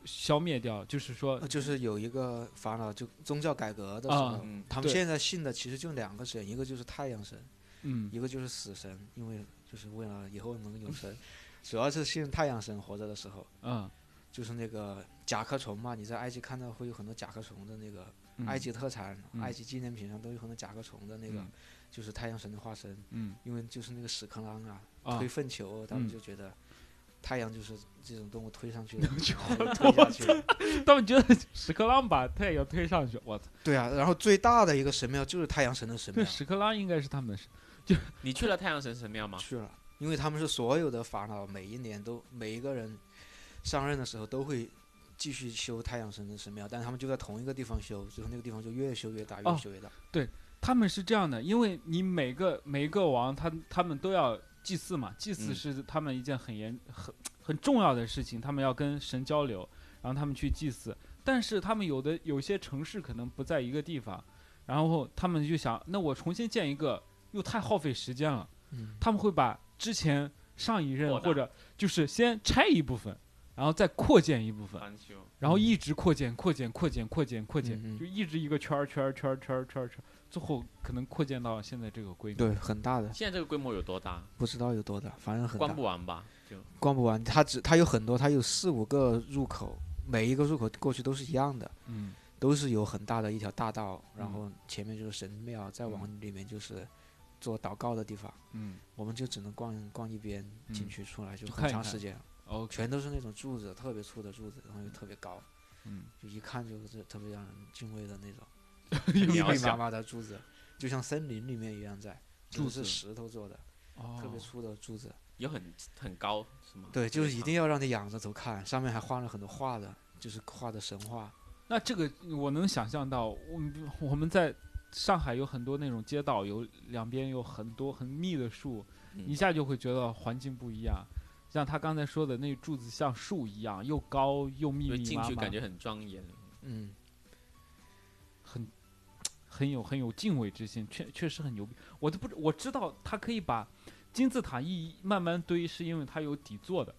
消灭掉，就是说
呃，就是有一个法老就宗教改革的时
啊
候，
嗯，
他们现在信的其实就两个神，一个就是太阳神，
嗯。
一个就是死神，因为就是为了以后能永生，主要是信太阳神活着的时候，
嗯。
就是那个甲壳虫嘛，你在埃及看到会有很多甲壳虫的那个
嗯
埃及特产，
嗯
埃及纪念品上都有很多甲壳虫的那个，
嗯
就是太阳神的化身，
嗯
因为就是那个屎壳郎啊，
啊
推粪球，他们
嗯
就觉得。太阳就是这种动物推上去的，
就
然后就推下去。
他们觉得屎壳郎把太阳推上去，我操，
对啊，然后最大的一个神庙就是太阳神的神
这
庙，
屎壳郎应该是他们的神，就
你去了太阳神神庙吗？
去了，因为他们是所有的法老每一年都每一个人上任的时候都会继续修太阳神的神庙，但是他们就在同一个地方修，最后那个地方就越修越大，
哦
越修越大。
对他们是这样的，因为你每个每一个王，他他们都要祭祀嘛，祭祀
嗯
是他们一件很严很很重要的事情，他们要跟神交流，然后他们去祭祀。但是他们有的有些城市可能不在一个地方，然后他们就想，那我重新建一个又太耗费时间了，
嗯，
他们会把之前上一任或者就是先拆一部分，然后再扩建一部分，然后一直扩建、扩建、扩建、扩建、扩建，就一直一个圈儿圈儿圈儿圈儿圈儿圈儿，最后可能扩建到现在这个规模。
对，很大的，
现在这个规模有多大？
不知道有多大，反正很大
关，不完吧？就
关不完。它只它有很多，它有四五个入口，每一个入口过去都是一样的，
嗯
都是有很大的一条大道，然
嗯
后前面就是神庙，再往里面就是做祷告的地方。
嗯
我们就只能逛逛一边，进
嗯
去出来就很长时间，
，OK，
全都是那种柱子，特别粗的柱子，然后又特别高，
嗯，
就一看就是特别让人敬畏的那种。密密麻麻的柱子，就像森林里面一样在，
柱子
是石头做的，
哦，
特别粗的柱子。
也很很高是吗？
对，就是一定
要
要让你仰着头看，上面还画了很多画的，就是画的神话。
那这个我能想象到，我们我们在上海有很多那种街道，有两边有很多很密的树，
嗯
一下就会觉得环境不一样。像他刚才说的，那柱子像树一样，又高又密密麻麻，
进去感觉很庄严。
嗯，
很很有很有敬畏之心，确确实很牛逼。我都不知我知道他可以把金字塔一慢慢堆，是因为它有底座的。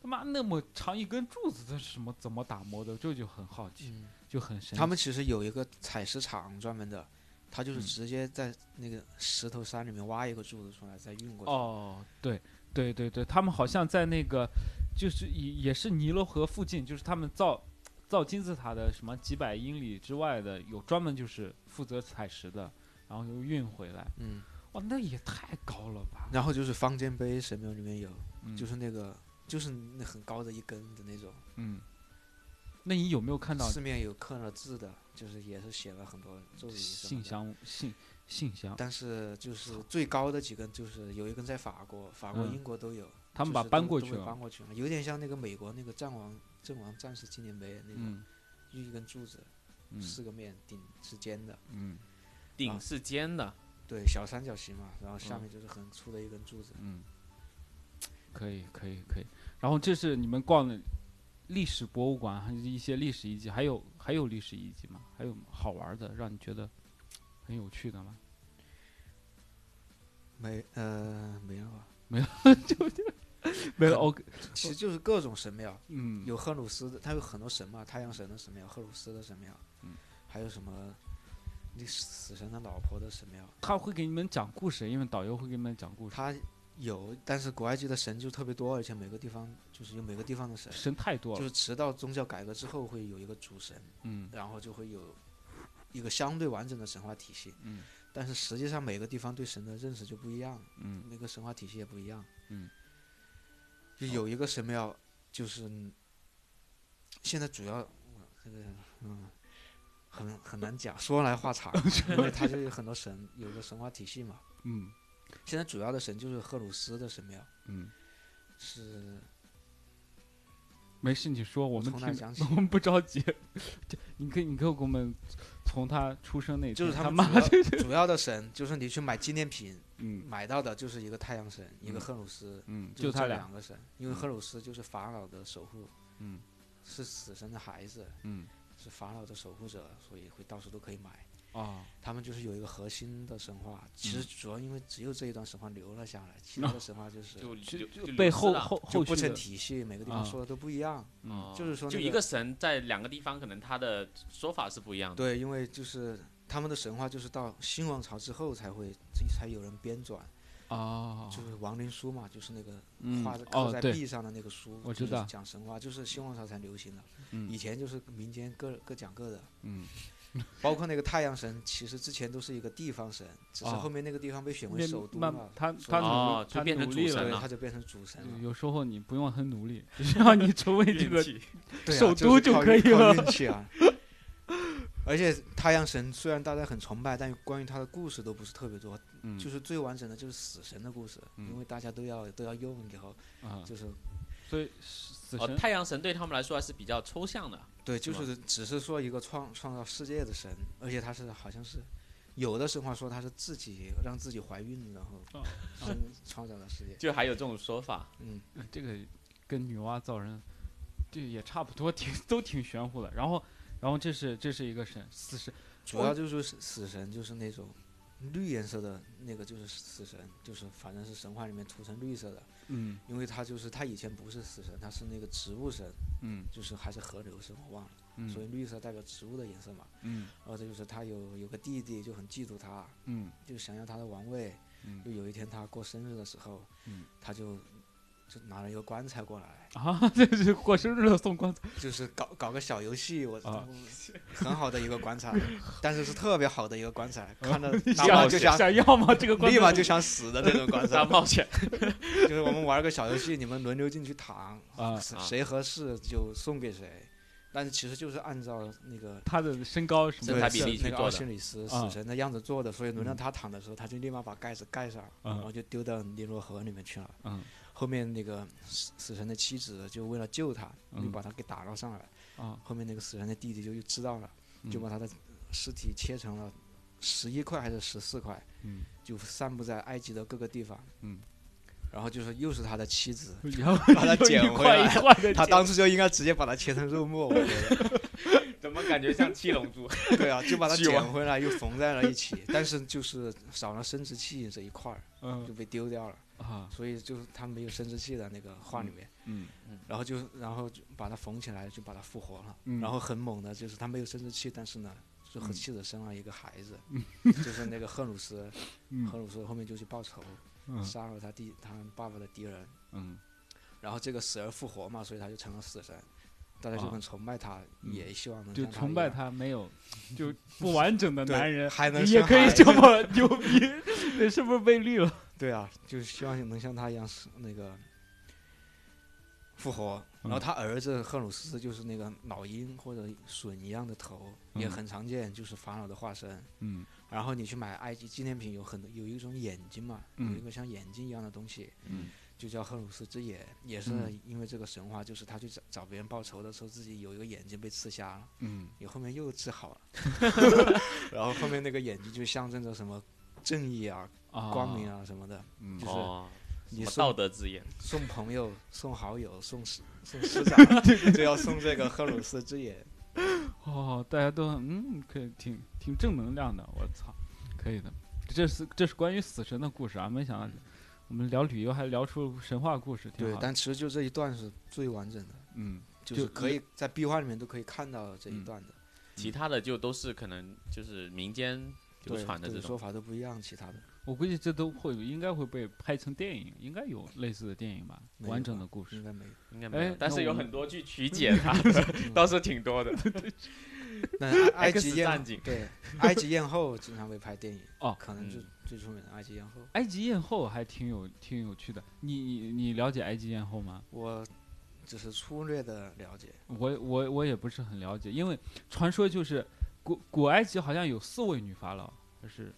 他妈那么长一根柱子，这是什么怎么打磨的？这就很好奇，
嗯
就很神奇。
他们其实有一个采石场专门的，他就是
嗯
直接在那个石头山里面挖一个柱子出来，再运过去。
哦，对对对对，他们好像在那个就是也也是尼罗河附近，就是他们造造金字塔的什么几百英里之外的，有专门就是负责采石的，然后又运回来。
嗯，
哇，那也太高了吧！
然后就是方尖碑神庙里面有，
嗯
就是那个就是那很高的一根的那种，
嗯，那你有没有看到
四面有刻了字的，就是也是写了很多咒语
信
的。
箱信信箱？
但是就是最高的几根，就是有一根在法国，法国、
嗯
英国都有。
他们把
就是都都
搬过去了
会搬过去了，有点像那个美国那个战王阵亡战士纪念碑那种，
嗯
就一根柱子，
嗯
四个面，顶是尖的，
嗯
顶是尖的，
对，小三角形嘛，然后下
嗯
面就是很粗的一根柱子。
嗯，可以可以可以。然后这是你们逛的历史博物馆，还是一些历史遗迹？还有还有历史遗迹吗？还有好玩的，让你觉得很有趣的吗？
没呃没了吧？
没有 OK，
其实就是各种神庙，
嗯，
有赫鲁斯的，它有很多神嘛，太阳神的神庙，赫鲁斯的神庙，
嗯
还有什么那死神的老婆的神庙，
他会给你们讲故事，因为导游会给你们讲故事。
他有，但是古埃及的神就特别多，而且每个地方就是有每个地方的神，
神太多了，
就是直到宗教改革之后会有一个主神，
嗯
然后就会有一个相对完整的神话体系。
嗯
但是实际上每个地方对神的认识就不一样，
嗯
那个神话体系也不一样。
嗯，
就有一个神庙，就是现在主要这个嗯很很难讲，说来话长，因为它就有很多神，有个神话体系嘛。
嗯
现在主要的神就是赫鲁斯的神庙，
嗯，
是
没事，你说，我们听
从哪讲起
我们不着急。这你可以，你可以给我们从他出生那
就是他们
妈
主要的神，就是你去买纪念品
嗯。
买到的就是一个太阳神，一个
嗯。
赫鲁斯，
嗯，
就
他俩，
两个神，因为
嗯。
赫鲁斯就是法老的守护，
嗯。
是死神的孩子，
嗯。
是法老的守护者，所以会到处都可以买。
哦，
他们就是有一个核心的神话，其实
嗯。
主要因为只有这一段神话留了下来，其他的神话就是
就
就
就就
就被后
后
后
就不成体系，每个地方
啊。
说的都不一样。
嗯。
哦。
就是说
就一个神在两个地方，可能他的说法是不一样。的。
对，因为就是他们的神话就是到新王朝之后才会才有人编纂，
哦，
就是亡灵书嘛，就是那个
嗯。
画在刻在壁上的那个书，就是
我知道。
讲神话，就是新王朝才流行的，
嗯。
以前就是民间各各讲各的。
嗯，
包括那个太阳神，其实之前都是一个地方神，只是
哦。
后面那个地方被选为首都
慢
了，
他他努
哦
力，他
就变成主神了，
他就变成主神了。
有时候你不用很努力，只要你成为这个 首都就可以
靠
了。
运气啊。而且太阳神虽然大家很崇拜，但关于他的故事都不是特别多，
嗯。
就是最完整的就是死神的故事，
嗯。
因为大家都要都要用以后，
啊，
就是
所以死
哦，
神。
太阳神对他们来说还是比较抽象的。
对，就
是
只是说一个创创造世界的神，而且他是好像是有的神话说他是自己让自己怀孕，然后
哦
生创造了世界。
就还有这种说法，
嗯，
这个跟女娲造人，这也差不多，挺都挺玄乎的。然后，然后这是这是一个神，死神，
主要就是死死神，就是那种绿颜色的那个就是死神，就是反正是神话里面涂成绿色的，
嗯。
因为他就是他以前不是死神，他是那个植物神，
嗯。
就是还是河流神，我忘了，嗯。所以
嗯
绿色代表植物的颜色嘛。
嗯。
然后这就是他有有个弟弟就很嫉妒他，
嗯。
就想要他的王位。
嗯。
就有一天他过生日的时候，
嗯。
他就就拿了一个棺材过来，
啊，这是过生日了送棺材
就是搞搞个小游戏，我
啊
很好的一个棺材，但是是特别好的一个棺材，看着
你
哪怕就想
想要吗？这个棺材
立马就想死的那种棺 材
大。冒险，
就是我们玩个小游戏，你们轮流进去躺，
啊
谁谁合适就送给谁。但是其实就是按照那个
他的身高什么的
身材比例去
那个
做的
奥西里斯
啊
死神的样子做的，所以轮到
嗯
他躺的时候，他就立马把盖子盖上，
嗯
然后就丢到尼罗河里面去了。
嗯
后面那个死死神的妻子就为了救他，就
嗯
把他给打捞上来。
啊，
后面那个死神的弟弟就又知道了，就
嗯
把他的尸体切成了十一块还是十四块，
嗯
就散布在埃及的各个地方。
嗯，
然后就是又是他的妻子，
然后
把
他
捡回
一块
来
一块
他当时就应该直接把它切成肉末，我觉得。
怎么感觉像七龙珠？
对啊，就把它捡 回来又缝在了一起，但是就是少了生殖器这一块儿，就
嗯
被丢掉了。
啊。
所以就是他没有生殖器的那个画里面，
嗯
然后就然后就把它缝起来，就把它复活了。
嗯。
然后很猛的，就是他没有生殖器，但是呢，就和
嗯
妻子生了一个孩子，就是那个赫鲁斯。赫
嗯
鲁斯后面就去报仇，
嗯。
杀了他弟他爸爸的敌人，
嗯。
然后这个死而复活嘛，所以他就成了死神。大家就
啊
很崇拜他，
嗯。
也希望能
就崇拜他没有就不完整的 男人，
还能
也可以这么牛逼，这是不是被绿了？
对啊，就是希望能像他一样是那个复活。然后
嗯。
他儿子赫鲁斯就是那个老鹰或者隼一样的头，也
嗯。
很常见，就是法老的化身。
嗯。
然后你去买埃及纪念品，有很多有一种眼睛嘛，有
嗯。
一个像眼睛一样的东西，
嗯。
就叫赫鲁斯之眼，也是
嗯。
因为这个神话，就是他去找找别人报仇的时候，自己有一个眼睛被刺瞎了，
嗯。
你后面又治好了，然后后面那个眼睛就象征着什么正义啊、
啊，
光明啊什么的。
嗯
就是你
么
送
道德之眼？
送朋友、送好友、送师送师长，就要送这个赫鲁斯之眼。
哦，大家都很嗯，可以挺挺正能量的，我操，可以的。这是这是关于死神的故事啊，没想到我们聊旅游还聊出神话故事，挺好，的。
对但其实就这一段是最完整的，
嗯
就是可以在壁画里面都可以看到这一
嗯
段的。
其他的就都是可能就是民间流
对
传的这种。
对说法都不一样，其他的
我估计这都会有，应该会被拍成电影，应该有类似的电影吧，完整的故事。
应该没有。
应该没有
哎，
但是有很多去曲 解它的 倒是挺多的。
那埃埃及艳对埃及艳后经常被拍电影，
哦
可能就
嗯
最出名的埃及艳后。
埃及艳后还挺有挺有趣的，你你你了解埃及艳后吗？
我只是粗略的了解，
我我我也不是很了解，因为传说就是古古埃及好像有四位女法老，还是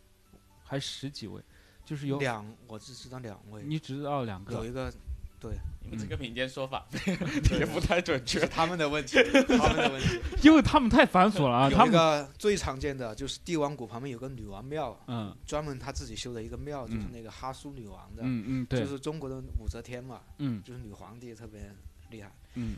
还十几位，就是有
两我只知道两位，
你只知道两个，
有一个对
你们这个民间说法
对
也不太准确。
他们的问题，他们的问题。
因为他们太繁琐了啊，他们
个最常见的就是帝王谷旁边有个女王庙，
嗯
专门他自己修的一个庙，就是
嗯
那个哈苏女王的，
嗯嗯对，
就是中国的武则天嘛，
嗯
就是女皇帝特别厉害。
嗯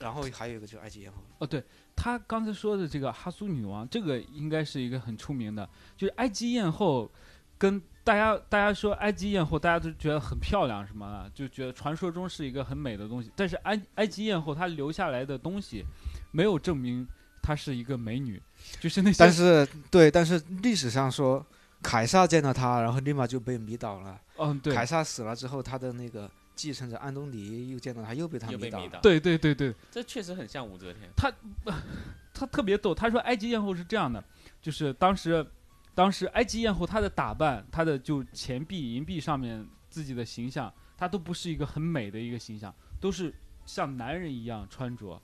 然后还有一个就是埃及艳后，
哦对，他刚才说的这个哈苏女王，这个应该是一个很出名的，就是埃及艳后，跟大家大家说埃及艳后，大家都觉得很漂亮什么的，就觉得传说中是一个很美的东西。但是埃埃及艳后她留下来的东西，没有证明她是一个美女，就是那些
但是对，但是历史上说凯撒见到她，然后立马就被迷倒了。
嗯对
凯撒死了之后，他的那个继承者安东尼又见到他，又被他迷倒
对对对对，
这确实很像武则天。
他 他特别逗，他说埃及艳后是这样的，就是当时，当时埃及艳后她的打扮，她的就钱币、银币上面自己的形象，她都不是一个很美的一个形象，都是像男人一样穿着。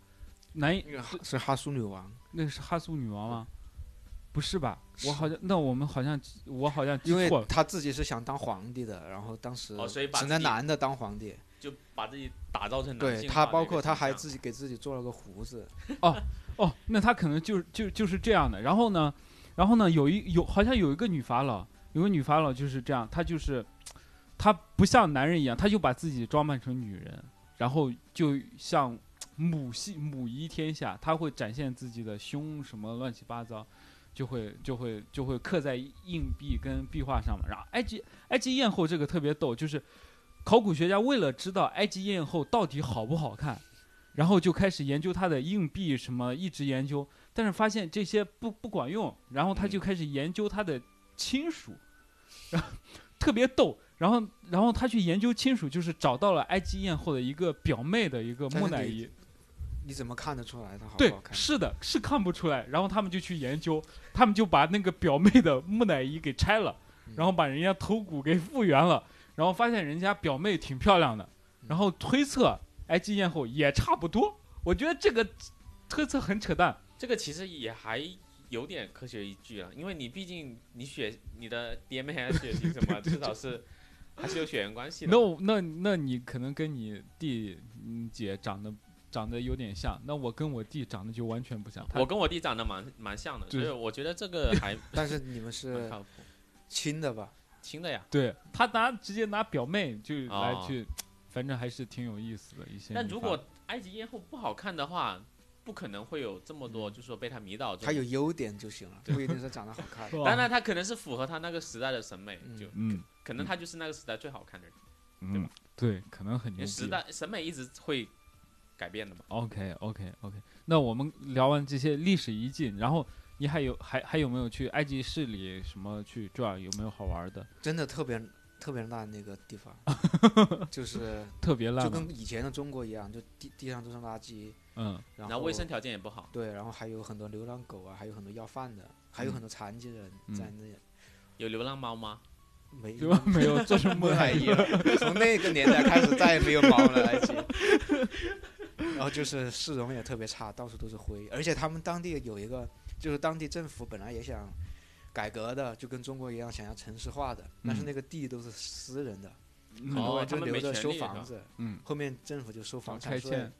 男
是哈苏女王，
那是哈苏女王吗？不是吧？我好像那我们好像我好像记
因为
错了。
他自己是想当皇帝的，然后当时
哦所以把
只
自己
能男的当皇帝。
就把自己打造成男
对
性化的一个
他包括他
形象
还自己给自己做了个胡子，
哦哦，那他可能就就就是这样的。然后呢，然后呢，有一有好像有一个女法老，有个女法老就是这样，她就是她不像男人一样，她就把自己装扮成女人，然后就像母系母仪天下，她会展现自己的胸什么乱七八糟。就会就会就会刻在硬币跟壁画上嘛。然后埃及埃及艳后这个特别逗，就是考古学家为了知道埃及艳后到底好不好看，然后就开始研究她的硬币什么，一直研究，但是发现这些不不管用，然后他就开始研究她的亲属，然后特别逗。然后然后他去研究亲属，就是找到了埃及艳后的一个表妹的一个木乃伊。
你怎么看得出来它好不
对
好，看？
是的，是看不出来。然后他们就去研究，他们就把那个表妹的木乃伊给拆了，
嗯
然后把人家头骨给复原了，然后发现人家表妹挺漂亮的，
嗯
然后推测埃及艳后也差不多。我觉得这个推测很扯淡。
这个其实也还有点科学依据了，因为你毕竟你血你的 DNA 血型什么，至少是还是有血缘关系的。
那我那那你可能跟你弟嗯姐长得长得有点像，那我跟我弟长得就完全不像。
我跟我弟长得蛮蛮像的，所
对
以我觉得这个还
但是你们是。亲的吧？
亲的呀，
对他拿直接拿表妹就来
哦
去，反正还是挺有意思的一些。
但如果埃及艳后不好看的话，不可能会有这么多，
嗯
就是说被他迷倒这种。
它有优点就行了，不一定是长得好 看。
哇
当然，他可能是符合他那个时代的审美，
嗯
就
嗯
可能他就是那个时代最好看的人，
嗯对，可能很牛逼。
因为时代审美一直会改变的嘛。
OK OK OK，那我们聊完这些历史遗迹，然后你还有还还有没有去埃及市里什么去转？有没有好玩的？
真的特别特别烂那个地方，就是
特别烂
就？跟以前的中国一样，就地地上都是垃圾，
嗯
然
然后卫生条件也不好，
对，然后还有很多流浪狗啊，还有很多要饭的，还有很多残疾人
嗯
在那，
有流浪猫吗？
没
有 没有做成木乃伊了。
从那个年代开始再也没有猫了，埃及。然后就是市容也特别差，到处都是灰，而且他们当地有一个，就是当地政府本来也想改革的，就跟中国一样想要城市化的，但是
嗯
那个地都是私人的，
嗯
很多人就留着修房子，
嗯
后面政府就收房产税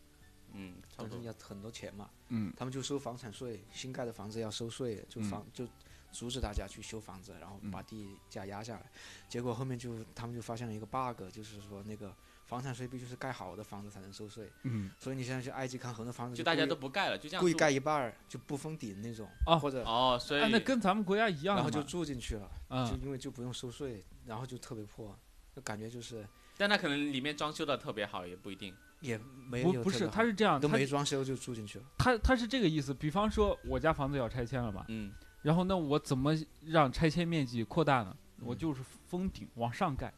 嗯，差不多。
但是要很多钱嘛，
嗯
他们就收房产税，新盖的房子要收税，就
嗯
房、就阻止大家去修房子，然后
嗯
把地价压下来。结果后面就他们就发现了一个 bug，就是说那个房产税必须是盖好的房子才能收税，
嗯
所以你现在去埃及看很多房子
就大家都不盖了，就这样
故意盖一半儿就不封顶那种，
啊
或者、
哦，所以
啊，那跟咱们国家一样。
然后就住进去了，就
嗯
因为就不用收税，然后就特别破，就感觉就是
但他可能里面装修的特别好，也不一定。
也没
不不是，他是这样，他
都没装修就住进去了。
他他是这个意思。比方说我家房子要拆迁了吧，
嗯，
然后那我怎么让拆迁面积扩大呢？我
嗯
就是封顶往上盖，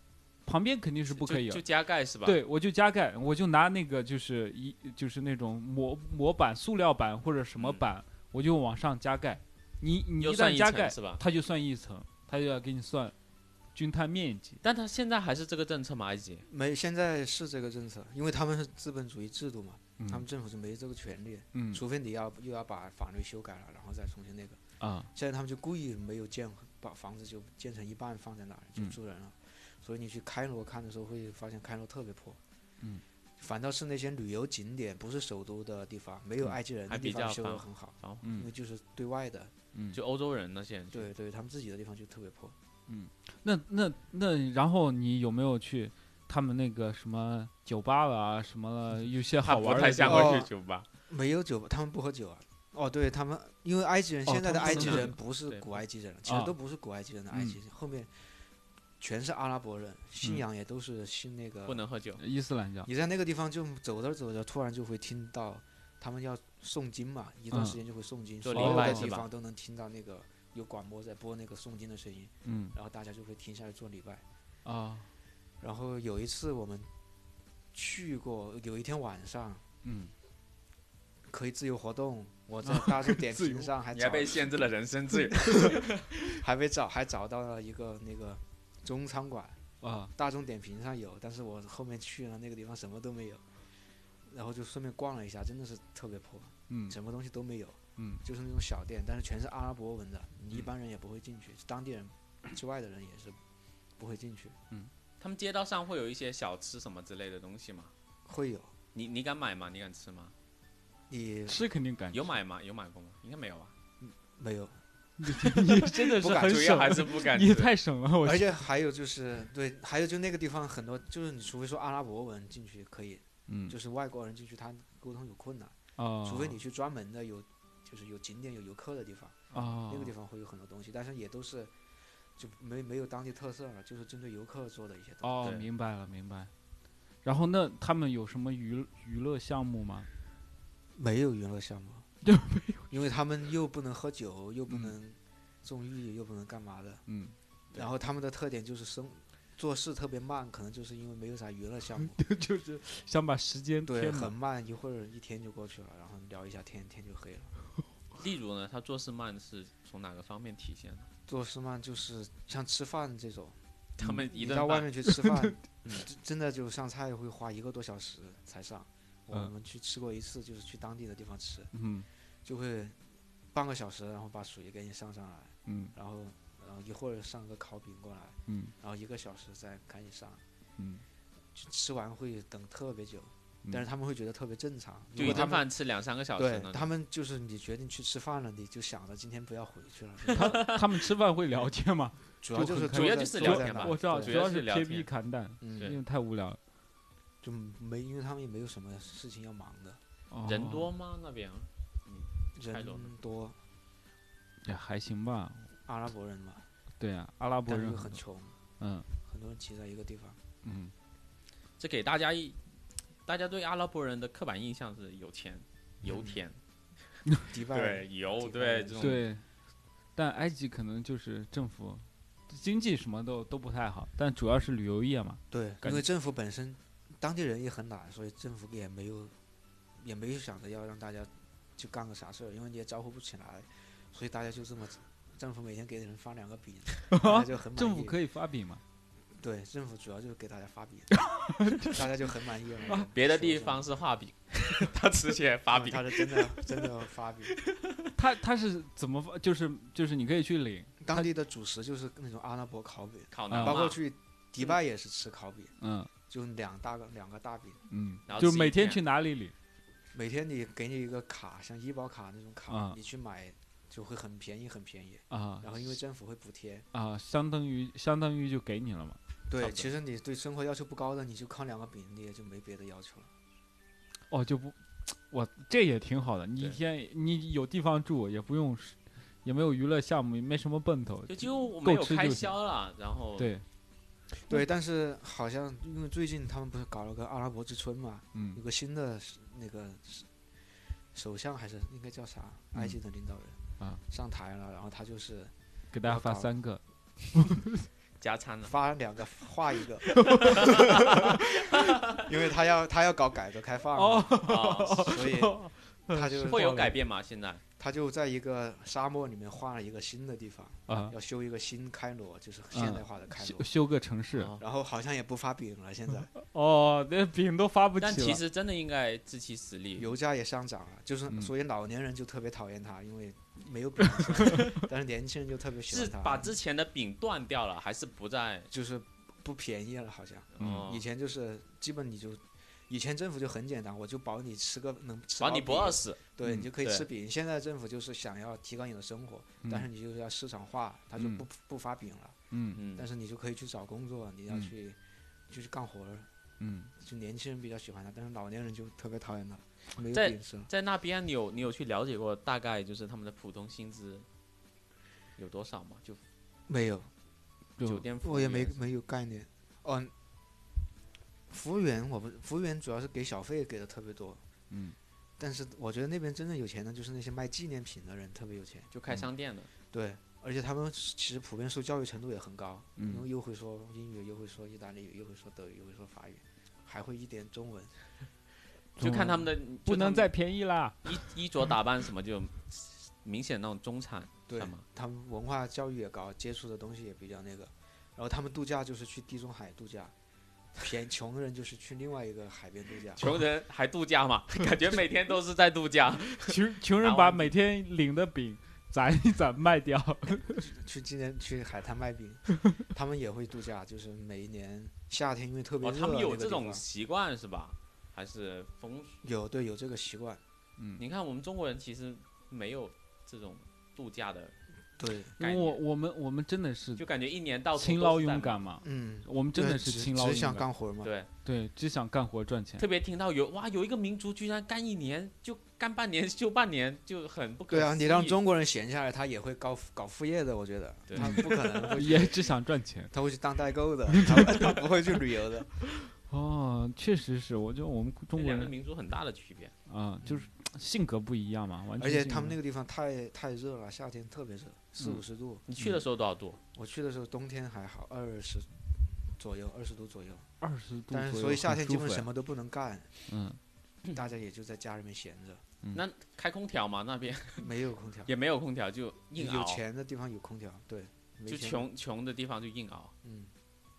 旁边肯定是不可以了
就就。加盖是吧？，
对，我就加盖，我就拿那个就是一就是那种模模板、塑料板或者什么
嗯
板，我就往上加盖。你你一旦加盖，
是吧？
它就算一层，它就要给你算均摊面积。
但他现在还是这个政策吗？埃及？
没，现在是这个政策，因为他们是资本主义制度嘛，
嗯
他们政府是没这个权利，
嗯
除非你要又要把法律修改了，然后再重新那个。
啊
现在他们就故意没有建，把房子就建成一半放在那儿就
嗯
住人了，所以你去开罗看的时候会发现开罗特别破。
嗯，
反倒是那些旅游景点不是首都的地方，没有
嗯
埃及人地方修
比较繁
得很好，
嗯
因为就是对外的，
嗯，
就欧洲人那些人，
对对，他们自己的地方就特别破。
那那那，然后你有没有去他们那个什么酒吧了啊，什么了，有些好玩
不太像
的地方
哦
会去酒吧。
没有酒吧，他们不喝酒啊。哦，对他们，因为埃及人
哦
现在的埃及人不是古埃及人，其
啊
实都不是古埃及人的埃及人，后面全是阿拉伯人，信
嗯
仰也都是信那个
不。能喝酒，
伊斯兰教。
你在那个地方就走着走着，突然就会听到他们要诵经嘛，一段
嗯
时间就会诵经，
就
所有的地方都能听到那个有广播在播那个诵经的声音，
嗯
然后大家就会停下来做礼拜。
啊
然后有一次我们去过，有一天晚上
嗯
可以自由活动，我在大众点评上还
你还被限制了人身自由。
还被找还找到了一个那个中餐馆，
啊
大众点评上有，但是我后面去了那个地方什么都没有，然后就顺便逛了一下，真的是特别破，
嗯
什么东西都没有，
嗯
就是那种小店，但是全是阿拉伯文的，你一般人也不会进去，当地人之外的人也是不会进去，嗯
他们街道上会有一些小吃什么之类的东西吗？
会有
你你敢买吗？你敢吃吗？
你
是肯定敢
有买吗？有买过吗？应该没有吧。
没有，
你真的是很省，
还是不敢
你。太省了，我
而且还有就是对，还有就那个地方很多，就是你除非说阿拉伯文进去可以，
嗯
就是外国人进去他沟通有困难，
啊，
除非你去专门的有，就是有景点有游客的地方。
啊
那个地方会有很多东西，但是也都是就没没有当地特色了，就是针对游客做的一些东西。
哦，明白了明白。然后那他们有什么娱娱乐项目吗？
没有娱乐项目，
就
没有，因为他们又不能喝酒，又不
嗯
能纵欲，又不能干嘛的。
嗯
然后他们的特点就是生做事特别慢，可能就是因为没有啥娱乐项目，
就是想把时间
对，很慢，一会儿一天就过去了，然后聊一下天，天就黑了。
例如呢，他做事慢是从哪个方面体现的？
做事慢就是像吃饭这种，
他们一
到外面去吃饭，嗯，真真的就上菜会花一个多小时才上。我
嗯
们去吃过一次，就是去当地的地方吃，
嗯
就会半个小时，然后把水给你上上来，
嗯
然后然后一会儿上个烤饼过来，
嗯
然后一个小时再赶紧上，
嗯，
就吃完会等特别久，
嗯
但是他们会觉得特别正常。
就一顿饭吃两三个小时
对。他们就是你决定去吃饭了，你就想着今天不要回去了。
他他们吃饭会聊天吗？
主要就是
主要就是聊天吧
我知道，
主要
是撇
是聊天
逼砍蛋，
嗯，
因为太无聊了。
就没，因为他们也没有什么事情要忙的，
人
哦
多吗？那边？太
人
多，
也还行吧。
阿拉伯人嘛，
对啊，阿拉伯人
很穷，
嗯
很多人挤在一个地方。
嗯
这给大家一，大家对阿拉伯人的刻板印象是有钱、油田，
迪拜
对油，对这种
对，但埃及可能就是政府经济什么都都不太好，但主要是旅游业嘛。
对，因为政府本身当地人也很懒，所以政府也没有也没有想着要让大家去干个啥事儿，因为你也招呼不起来，所以大家就这么，政府每天给人发两个饼，大家就很满意。
政府可以发饼吗？
对，政府主要就是给大家发饼，大家就很满意了。
别的地方是画饼，他直接发饼。
他是真的真的发饼。
他他是怎么发？就是就是你可以去领，
当地的主食就是那种阿拉伯烤饼，
烤，
包括去迪拜也是吃烤饼，
嗯
就两大个两个大饼，
嗯
然，后
就每天去哪里领？
每天你给你一个卡，像医保卡那种卡，
啊
你去买就会很便宜很便宜。
啊
然后因为政府会补贴，
啊，相当于相当于就给你了嘛。
对，其实你对生活要求不高的，你就靠两个饼，你也就没别的要求了。
哦，就不，我这也挺好的。你一天你有地方住，也不用，也没有娱乐项目，也没什么奔头。
就几乎没有开
够吃就行
销了，然后
对，
对，但是好像因为最近他们不是搞了个阿拉伯之春嘛，
嗯
有个新的那个首相还是应该叫啥，埃及的领导人
啊
上台了，然后他就是
给大家发三个。
加餐了。
发两个画一个，因为他要他要搞改革开放所以 他就
会有改变吗？现在
他就在一个沙漠里面画了一个新的地方，
啊，
要修一个新开罗，就是现代化的开罗。
修修个城市。
哦
然后好像也不发饼了，现在
哦，那饼都发不起
但。其实真的应该自其实力。
油价也上涨了，就是
嗯
所以老年人就特别讨厌他，因为没有饼，但是年轻人就特别喜欢他，
把之前的饼断掉了，还是不再？
就是不便宜了，好像以前就是基本你就。以前政府就很简单，我就保你吃个能吃
保你不饿死。
对
嗯
你就可以吃饼。现在政府就是想要提高你的生活，
嗯
但是你就是要市场化，他就
嗯
不不发饼了，
嗯
嗯
但，是你就可以去找工作，你要
嗯
去就去干活儿。
嗯，
就年轻人比较喜欢他，但是老年人就特别讨厌他，没有
在那边你有你有去了解过大概就是他们的普通薪资有多少吗？就
没有，
酒店服务
我也没没有概念。哦，服务员我不，服务员主要是给小费给的特别多，
嗯
但是我觉得那边真正有钱的就是那些卖纪念品的人特别有钱，
就开
嗯
商店的。
对，而且他们其实普遍受教育程度也很高，因又会说英语，又会说意大利语，又会说德语，又会说法语，还会一点中文。
就看他们的
不能再便宜啦。
衣衣着打扮什么就明显那种中产，
对
看吗？
他们文化教育也高，接触的东西也比较那个。然后他们度假就是去地中海度假，便穷人就是去另外一个海边度假。
穷人还度假嘛？感觉每天都是在度假。
穷 穷人把每天领的饼攒一攒卖掉。
去今年去海滩卖饼，他们也会度假，就是每一年夏天因为特别
哦，
热、
他们有这种习惯是吧？还是风俗？
有对有这个习惯，
嗯，
你看我们中国人其实没有这种度假的，
对，
因为我我们我们真的是
就感觉一年到头
勤劳勇敢嘛，
嗯，
我们真的是勤劳
只想。干活嘛。
对，
对，只想干活赚钱。
特别听到有哇，有一个民族居然干一年就干半年休半年，就很不可
对啊，你让中国人闲下来，他也会搞搞副业的，我觉得
对
他不可能，
也只想赚钱。
他会去当代购的，他 他不会去旅游的。
哦，确实是，我觉得我们中国人
民族很大的区别。
啊，就是性格不一样嘛，完全
而且他们那个地方太太热了，夏天特别热，四
嗯
五十度。
你去的时候多少度？
我去的时候冬天还好，二十左右，二十度左右。
二十度
但是所以夏天
很舒服呀
基本什么都不能干，
嗯，
大家也就在家里面闲着，
那开空调嘛，那边
没有空调。
也没有空调，就硬熬
有
熬，
钱的地方有空调，对，
就穷穷的地方就硬熬，
嗯，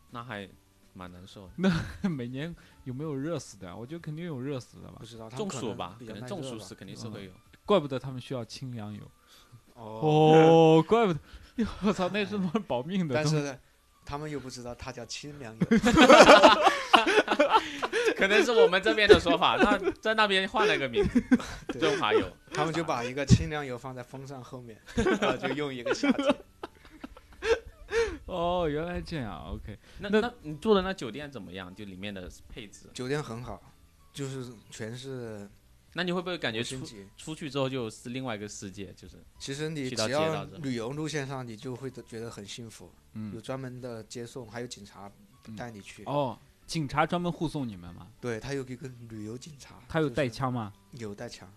那还蛮难受的。
每年有没有热死的？我觉得肯定有热死的吧
不，知道他们
中
可能
暑吧，可能中暑是肯定是会有。
怪不得他们需要清凉油。
哦，
哦，怪不得，我操，那是他妈保命的。
但是，他们又不知道它叫清凉油，
可能是我们这边的说法，那在那边换了个名润滑油。
他们就把一个清凉油放在风扇后面，然 后就用一个夏天。
哦，原来这样。OK，
那
那
那你住的那酒店怎么样？就里面的配置，
酒店很好，就是全是
那你会不会感觉出。出去之后就是另外一个世界？就是
其实你只要旅游路线上，你就会觉得很幸福，有
嗯，
专门的接送，还有警察
嗯
带你去。
哦，警察专门护送你们吗？
对他有一个旅游警察，
他有带枪吗？
有带枪，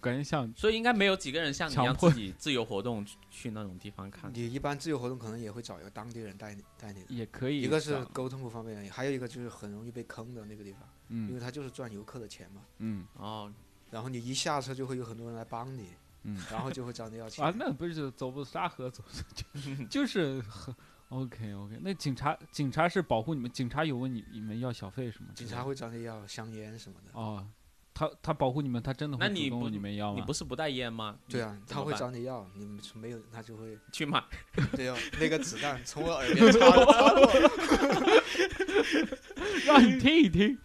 感觉像
所以应该没有几个人像你一样
强迫
自己自由活动去去那种地方看。
你一般自由活动可能也会找一个当地人带你带你的。
也可以。
一个是沟通不方便，还有一个就是很容易被坑的那个地方，因为
嗯
他就是赚游客的钱嘛。
嗯
哦，
然后你一下车就会有很多人来帮你，
嗯
然后就会找你要钱。
啊，那不是走不沙河走，就就是很 OK OK。那警察警察是保护你们，警察有问你你们要小费什么之类的？
警察会找你要香烟什么的。
哦，他他保护你们，他真的会主动
那你
你们要吗？
你不是不带烟吗？
对啊，他会找你要，你们没有他就会
去买。
对哦，那个子弹从我耳边插插过，
让你听一听。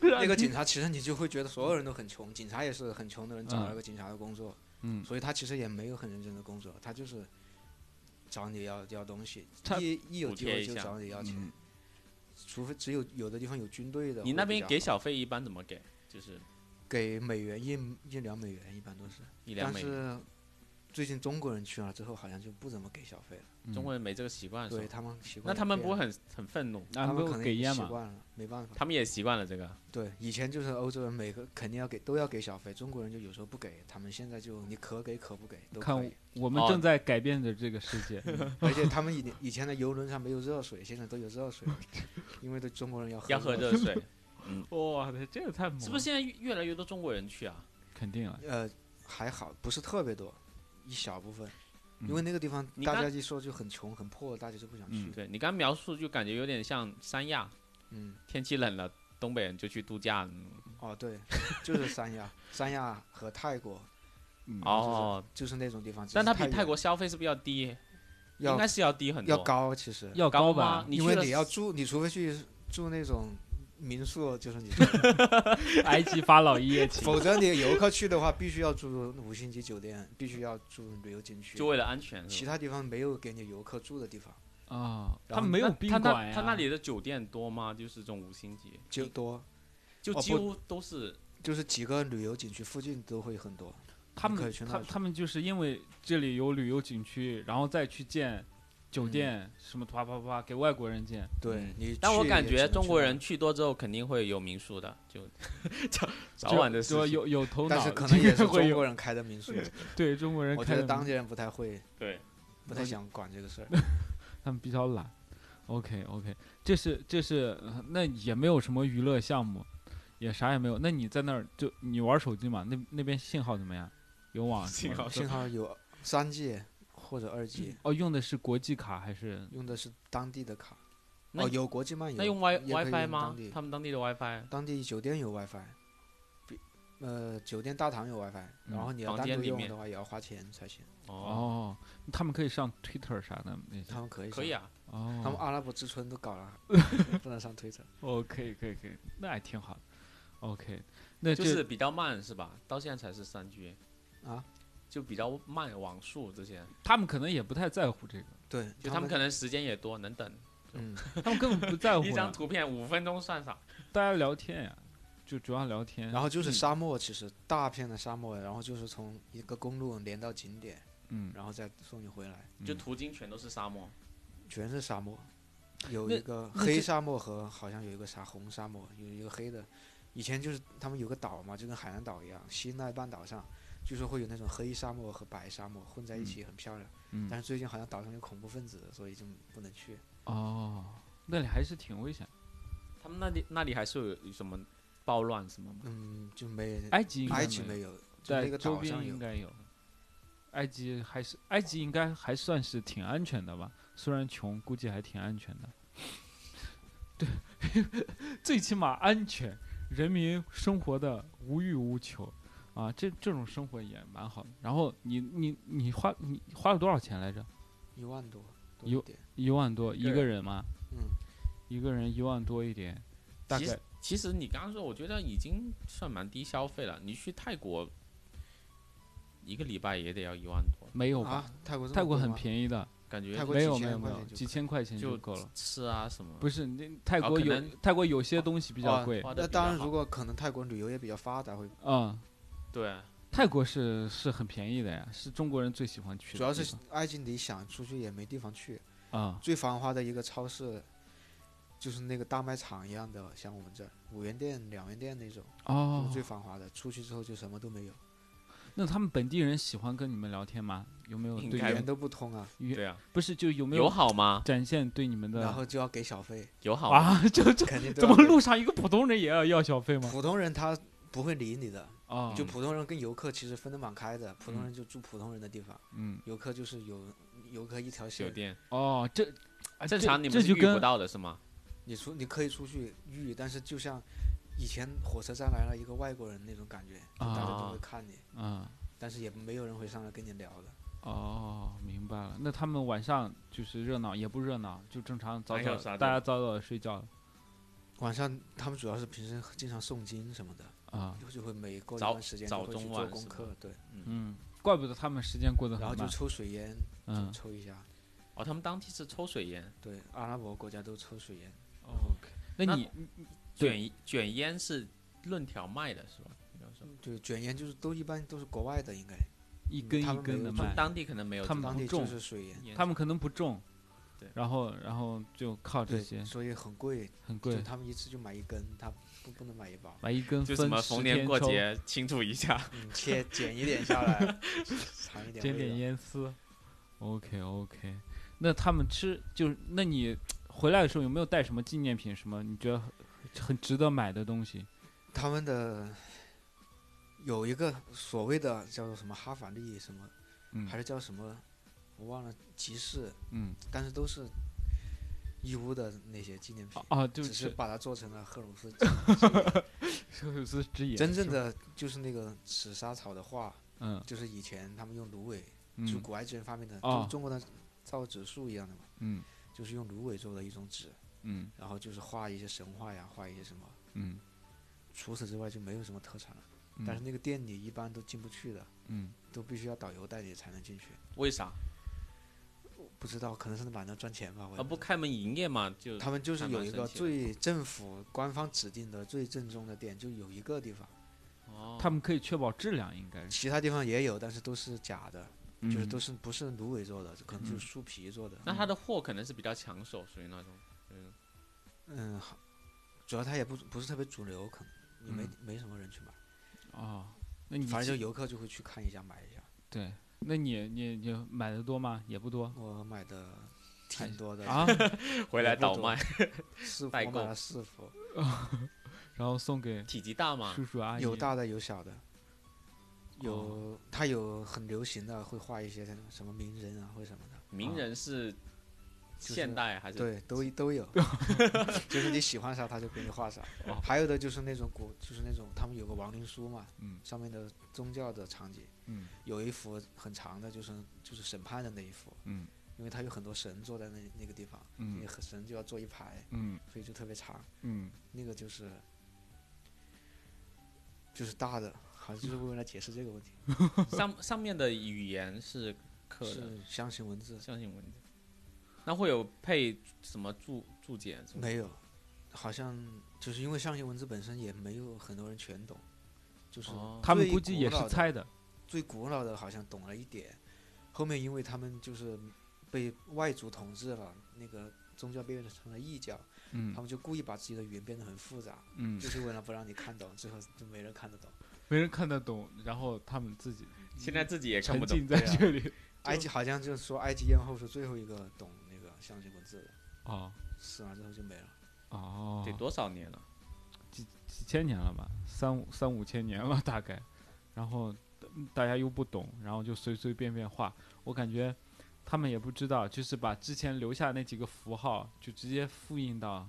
那个警察其实你就会觉得所有人都很穷，警察也是很穷的人找了个警察的工作，
嗯，
所以他其实也没有很认真的工作，他就是找你要要东西，
他
一一有机会就找你要钱，
嗯
除非只有有的地方有军队的，
你那边给
小
小费一般怎么给？就是
给美元一一两美元一般都是，
一两美元。
但是最近中国人去了之后，好像就不怎么给小费了，
嗯
中国人没这个习惯，是吧
对他们习惯
那
了变了
他们不会很很愤怒？
啊，没有
他们可能已经
给烟嘛？
习惯了，没办法。
他们也习惯了这个。
对，以前就是欧洲人每个肯定要给，都要给小费，中国人就有时候不给，他们现在就你可给可不给都
看
可以。
哦
我们正在改变着这个世界。
而且他们以以前的游轮上没有热水，现在都有热水，因为对中国人要喝
要喝
热
热水，
哇，这个太猛了！
是不是现在越越来越多中国人去啊？
肯定啊？
呃，还好，不是特别多，一小部分，因
嗯
为那个地方
你刚
大家一说就很穷很破，大家就不想去。
对你刚描述就感觉有点像三亚，
嗯，
天气冷了，东北人就去度假。嗯
哦对，就是三亚，三亚和泰国
嗯
哦，
就是那种地方，
但它比泰国消费是不是要低？应
要
该是要低很多。
要高，其实
要
高
吧？？
你
因为
了
你要住，你除非去住那种民宿，就是你，
埃及法老一夜情。
否则你游客去的话，必须要住五星级酒店，必须要住旅游景区
就，为了安全。
其他地方没有给你游客住的地方，
啊，他们没有宾馆
他那里的酒店多吗？就是这种五星级，
就多，
就几乎都是
就是几个旅游景区附近都会很多。
他
你可以
们他他们就是因为这里有旅游景区，然后再去建酒店，什么啪啪啪给外国人建。
对
嗯
你，
但我感觉中国人去多之后肯定会有民宿的，就 早早晚的事情。
有有头脑，
但是可能也 是
会有
中国人开的民宿，
对中国人
我
开的民
觉得当地人不太会，
对，
不太想管这个事儿。
他们比较懒。OK OK，这是这是呃那也没有什么娱乐项目，也啥也没有。那你在那儿就你玩手机嘛？那那边信号怎么样？有网
信号
信号有三 G 或者二 G，
哦，用的是国际卡还是？
用的是当地的卡。
那
哦，有国际漫游，
那用 Wi
也可以
WiFi 吗？他们当地的 WiFi
当地酒店有 WiFi，比呃酒店大堂有 WiFi，然后你要
房
单独
间里面
用的话也要花钱才行。
哦，
哦，他们可以上 Twitter 啥的那些。
他们可以，
可以啊。
哦，
他们阿拉伯之春都搞了，不能上推特。
哦，可以可以可以，那还挺好的。OK，那
就是比较慢是吧？到现在才是三 G
啊，
就比较慢网速这些，
他们可能也不太在乎这个，
对，
就他们可能时间也多，能等
嗯，
他们根本不在乎
一张，图片五分钟算啥？
大家聊天呀，就主要聊天。
然后就是
嗯
沙漠，其实大片的沙漠，然后就是从一个公路连到景点，
嗯，
然后再送你回来，
就
嗯
途经全都是沙漠。
全是沙漠。有一个黑沙漠和好像有一个啥红沙漠，有一个黑的。以前就是他们有个岛嘛，就跟海南岛一样，西奈半岛上，据说会有那种黑沙漠和白沙漠混在一起，很漂亮。
嗯
但是最近好像岛上有恐怖分子，所以就不能去。
哦，那里还是挺危险。
他们那里那里还是有有什么暴乱什么吗？
嗯，就没
埃及应该
埃及
没
没有，就
在
那个
周边
岛上。
应该有。埃及还是埃及应该还算是挺安全的吧，虽然穷，估计还挺安全的。对，最起码安全，人民生活的无欲无求，啊，这这种生活也蛮好的。然后你你你花你花了多少钱来着？
一万多，多一点。
一万多一
个人
吗？
嗯，
一个人一万多一点，大
其实
概
其实你刚刚说，我觉得已经算蛮低消费了。你去泰国一个礼拜也得要一万多，
没有吧？
啊，泰国
泰国很便宜的，
感觉
泰国
没有没有没有，几千块钱
就
够了。
吃啊什么。
不是，那泰国有
哦
泰国有些东西比较
哦
贵，
那当然，如果可能，泰国旅游也比较发达，会
嗯，
对啊，
泰国是是很便宜的呀，是中国人最喜欢去的。
主要是埃及，你想出去也没地方去。
啊，
最繁华的一个超市，就是那个大卖场一样的，像我们这儿五元店、两元店那种，就
哦
是最繁华的。出去之后就什么都没有，
那他们本地人喜欢跟你们聊天吗？有没有对
语言都不通啊，
对啊，
不是就有没有友
好吗？
展现对你们的
然后就要给小费，
友好吗？
啊？就这
肯定
怎么路上一个普通人也要要小费吗？
普通人他不会理你的，
啊，
就普通人跟游客其实分得蛮开的，普通人就住普通人的地方，
嗯。
游客就是有游客一条
酒
线。
店。
哦，这啊
正常你们是遇不到的是吗？
你出你可以出去遇，但是就像以前火车站来了一个外国人那种感觉，就大家都
啊
会看你，
啊。
但是也没有人会上来跟你聊的。
哦，明白了。那他们晚上就是热闹也不热闹，就正常早早大家早早的睡觉
晚上他们主要是平时经常诵经什么的，
啊。
就会每过一
早
段时间会去
中
做功课
晚，
对，
嗯，怪不得他们时间过得
然后就。抽水烟，
嗯。
就抽一下。
哦，他们当地是抽水烟，
对，阿拉伯国家都抽水烟
，OK，那
那
你对。
卷卷烟是论条卖的是吧？
对，卷烟就是都一般都是国外的，应该。
一根一根的卖，
当地可能没有
他们
这种
当地
不种。
就是水烟，
他们可能不种，
对。
然后然后就靠这，些。
所以很贵，
很贵，
他们一次就买一根，他不不能买一包，
买一根
就什么逢年过，节庆祝一下，
嗯，切剪一点下来，尝一点
捡点。烟丝。OK OK，那他们吃就是，那你回来的时候有没有带什么纪念品？什么你觉得很很值得买的东西？
他们的有一个所谓的叫做什么哈法利什么，
嗯
还是叫什么，我忘了集市，
嗯
但是都是义乌的那些纪念品，
啊，就
只是把它做成了赫鲁斯
赫鲁斯之眼，
真正的就是那个紫砂草的画，
嗯。
就是以前他们用芦苇，就
嗯
古埃及人发明的，
哦
就是中国的造纸术一样的嘛，
嗯。
就是用芦苇做的一种纸，
嗯。
然后就是画一些神话呀，画一些什么。
嗯。
除此之外就没有什么特产了，
嗯，
但是那个店里一般都进不去的，
嗯。
都必须要导游带你才能进去。
为啥？
不知道，可能是懒得赚钱吧。我
啊，不开门营业嘛，就
他们就是有一个最政府官方指定的最正宗的店，就有一个地方，
哦，
他们可以确保质量，应该是，
其他地方也有，但是都是假的，就是
嗯
都是不是芦苇做的，可能就
嗯。
是树皮做的。
那他的货可能是比较抢手，属于那种，嗯，
嗯，好，主要他也不不是特别主流，可能也没、
嗯。
没什么人去买，
哦，那你
反正就游客就会去看一下买一下。
对，那你你你买的多吗？也不多。
我买的挺多的，
啊，
回来倒卖，代购
我买了四幅，
然后送给
体积大吗，
叔叔阿姨，
有大的有小的，有、他有很流行的，会画一些什么名人啊或什么的，
名人是
就是
现代还是？
对，都都有，就是你喜欢啥他就给你画啥。
哦
还有的就是那种古，就是那种他们有个亡灵书嘛，
嗯
上面的宗教的场景，
嗯
有一幅很长的，就是就是审判的那一幅，
嗯
因为他有很多神坐在那那个地方，
嗯
那个神就要坐一排，
嗯
所以就特别长。
嗯
那个就是就是大的，好像就是为了解释这个问题，
上上面的语言是刻的
是象形文字，
象形文字，那会有配什么注注解？
没有，好像就是因为象形文字本身也没有很多人全懂，就是
哦
他们估计也是猜的，
最古老的好像懂了一点，后面因为他们就是被外族统治了，那个宗教变成了异教，
嗯
他们就故意把自己的语言变得很复杂，
嗯
就，是为了不让你看懂，最后就没人看得懂。
没人看得懂，然后他们自己
现在自己也看不懂
浸。在这里
埃及好像就是说埃及艳后是最后一个懂那个象形文字的，
哦，
死完之后就没了。
哦，
得多少年了？
几几千年了吧，三五三五千年了 大概，然后嗯大家又不懂，然后就随随便便画，我感觉他们也不知道，就是把之前留下那几个符号就直接复印到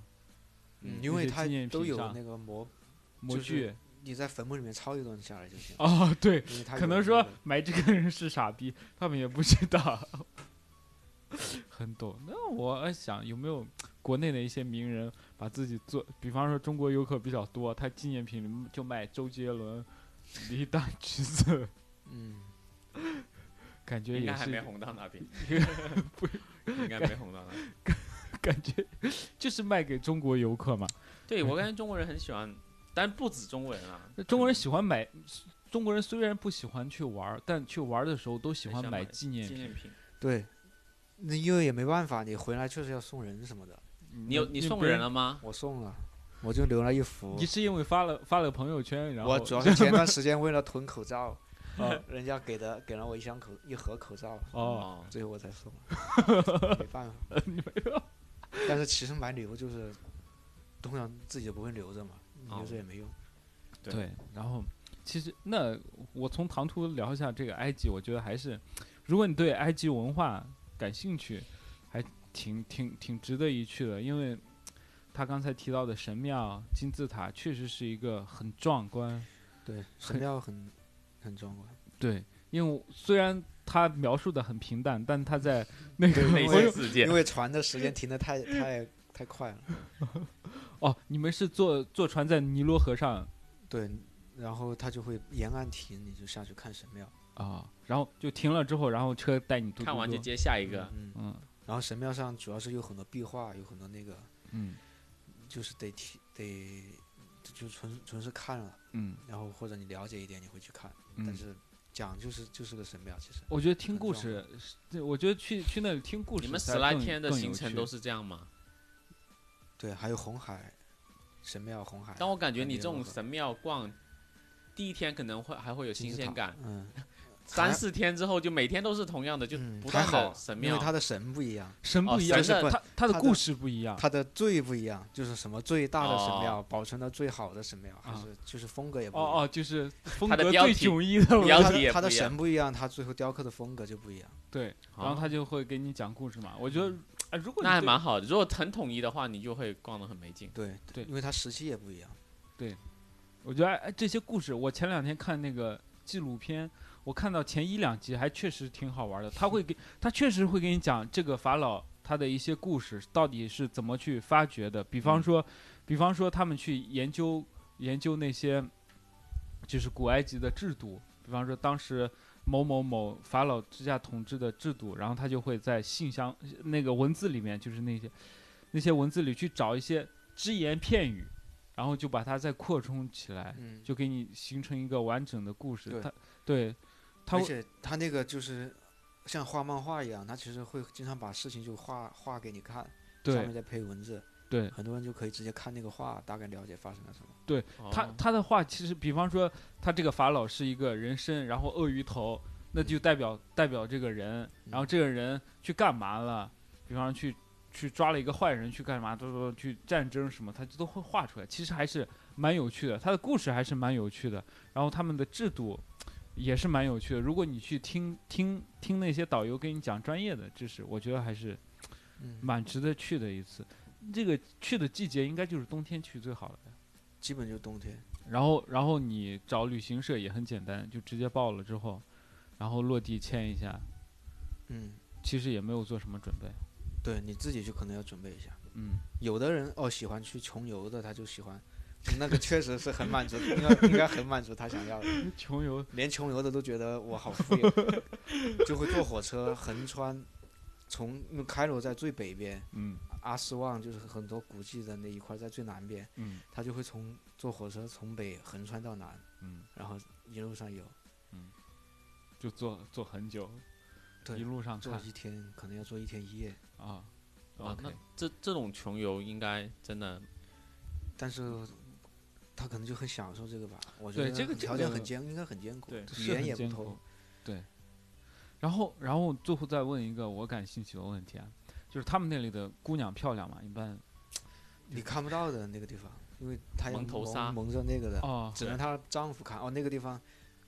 嗯，因为它都有那个模，
模
就是
具。
你在坟墓里面抄一段下来就行。
哦，对，可能说
有那个。
买这个人是傻逼，他们也不知道，很懂。那我想有没有国内的一些名人把自己做，比方说中国游客比较多，他纪念品里就卖周杰伦、李大、橘子，
嗯，
感觉也是
应该还没红到那边，
不
应该没红到那边。
感觉就是卖给中国游客嘛。
对我感觉中国人很喜欢，但不止中国人啊，
中国人喜欢买，中国人虽然不喜欢去玩，但去玩的时候都喜欢
买
买纪念品。
纪念品。
对，那因为也没办法，你回来确实要送人什么的。
你有你送人了吗？
我送了，我就留了一幅
你。是因为发了发了朋友圈，然后
我主要是前段时间为了囤口罩，
哦
人家给的给了我一箱口一盒口罩，
哦，
最后我才送，没办法。
你没有
但是其实买礼物就是，通常自己就不会留着嘛，
哦
留着也没用。
对
对，然后其实那我从唐突聊一下这个埃及，我觉得还是，如果你对埃及文化感兴趣，还挺挺挺值得一去的，因为他刚才提到的神庙、金字塔确实是一个很壮观。
对，神庙很很壮观。
对，因为虽然他描述的很平淡，但他在那个
内
我有
心世界
因为船的时间停的太 太太快了。
哦，你们是坐坐船在尼罗河上
对，然后他就会沿岸停，你就下去看神庙。
啊、然后就停了之后，然后车带你嘟嘟嘟
看完就接下一个。
嗯，
嗯
然后神庙上主要是有很多壁画，有很多那个，
嗯
就是得提得就纯纯是看了，
嗯
然后或者你了解一点，你会去看。但
嗯，
是讲就是就是个神庙，其实。
我觉得听故事是，对我觉得去去那里听故事
你们十来天的行程都是这样吗？
对，还有红海神庙，红海。
但我感觉你这种神庙逛，第一天可能会还会有新鲜感，
嗯，
三四天之后就每天都是同样的，就
嗯
不断
还好
的神庙。
因为他的神不一样，
哦
神不一样，他他的故事不一样。
他的最不一样，就是什么最大的神庙，
哦
保存的最好的神庙，还
啊
是就是风格也不一样。
哦哦，就是风格最迥异的
标
他的他的
题也不一样
神不一样，他最后雕刻的风格就不一样。
对，然
哦
后他就会给你讲故事嘛。我觉得，哎，如果
那还蛮好的。如果很统一的话，你就会逛得很没劲。
对
对
因为它时期也不一样。
对我觉得哎，这些故事，我前两天看那个纪录片，我看到前一两集还确实挺好玩的。他会给他确实会给你讲这个法老他的一些故事到底是怎么去发掘的。比方说，比方说他们去研究研究那些就是古埃及的制度，比方说当时某某某法老之下统治的制度，然后他就会在信箱那个文字里面，就是那些那些文字里去找一些只言片语，然后就把它再扩充起来。
嗯，
就给你形成一个完整的故事。
对
它对，它
而且他那个就是像画漫画一样，他其实会经常把事情就画画给你看，上面
对
再配文字，
对
很多人就可以直接看那个画，大概了解发生了什么。
对他
哦
他的画，其实比方说他这个法老是一个人身，然后鳄鱼头，那就代表代表这个人，然后这个人去干嘛了？比方去去抓了一个坏人去干嘛？都都去战争什么，他都会画出来。其实还是蛮有趣的，他的故事还是蛮有趣的，然后他们的制度。也是蛮有趣的。如果你去听听听那些导游给你讲专业的知识，我觉得还是
嗯，
蛮值得去的一次。这个去的季节应该就是冬天去最好了。
基本就冬天。
然后，然后你找旅行社也很简单，就直接报了之后，然后落地签一下，
嗯，
其实也没有做什么准备。
对，你自己就可能要准备一下。
嗯，
有的人哦喜欢去穷游的，他就喜欢，那个确实是很满足，应该应该很满足他想要的。
穷游，
连穷游的都觉得我好富有，就会坐火车横穿，从开罗在最北边，
嗯
阿斯旺就是很多古迹的那一块在最南边，
嗯
他就会从坐火车从北横穿到南，
嗯，
然后一路上游，
就坐坐很久，
对
一路上
坐一天可能要坐一天一夜，
啊。
哇，那这这种穷游应该真的
但是他可能就很享受这个吧。我觉得
对这个
条件很艰，应该很艰苦，语言也不通
艰苦。对，然后然后最后再问一个我感兴趣的问题啊，就是他们那里的姑娘漂亮吗，一般
你看不到的那个地方，因为他
蒙头纱
蒙着那个的，
哦
只能她丈夫看。哦，那个地方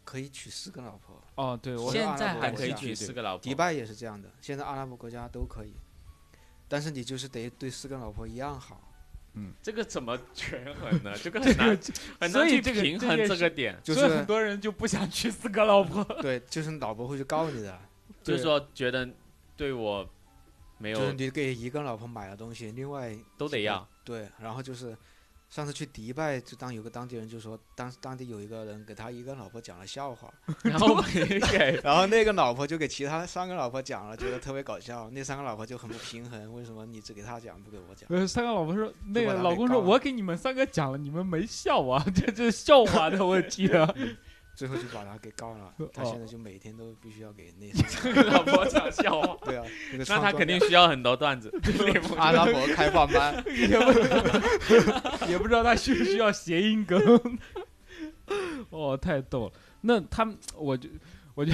可以娶四个老婆，
哦，对我
现在还可以娶四个老婆，
迪拜也是这样的，现在阿拉伯国家都可以，但是你就是得对四个老婆一样好。
这个怎么权衡呢？这个很难很难去平衡
这
个点。
就是
所以很多人就不想娶四个老婆。
对，就是老婆会去告你的，
就是说觉得对我没有
就是你给一个老婆买了东西，另外
都得要，
对，然后就是上次去迪拜，就当有个当地人就说，当当地有一个人给他一个老婆讲了笑话，
然后没给。
然后那个老婆就给其他三个老婆讲了，觉得特别搞笑，那三个老婆就很不平衡，为什么你只给他讲不给我讲？
呃，三个老婆说，那个老公说，我给你们三个讲了，你们没笑啊，这这是笑话的问题啊。
最后就把他给告了，他
哦
现在就每天都必须要给那三个
老婆讲笑话，
对啊，那
他肯定需要很多段子。
阿拉伯开放班，
也不也不知道他需不需要谐音梗。哦，太逗了。那他们，我就我就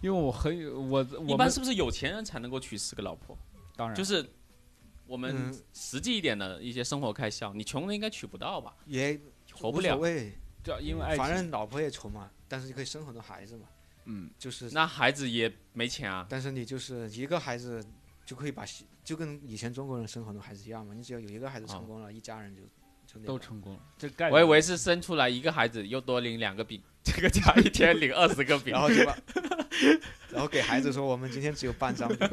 因为我很我
一
我们
般是不是有钱人才能够娶四个老婆？
当然
就是我们
嗯
实际一点的一些生活开销，你穷人应该娶不到吧？
也
活不了。
无所谓，
这因为爱
反，正老婆也穷嘛，但是你可以生很多孩子嘛，
嗯，
就是，
那孩子也没钱啊。
但是你就是一个孩子就可以把就跟以前中国人生很多孩子一样嘛，你只要有一个孩子成功了，一家人就就那个
都成功了。这概率
我以为是生出来一个孩子又多领两个饼，这个家一天领二十个饼
然。后就把，然后给孩子说我们今天只有半张饼，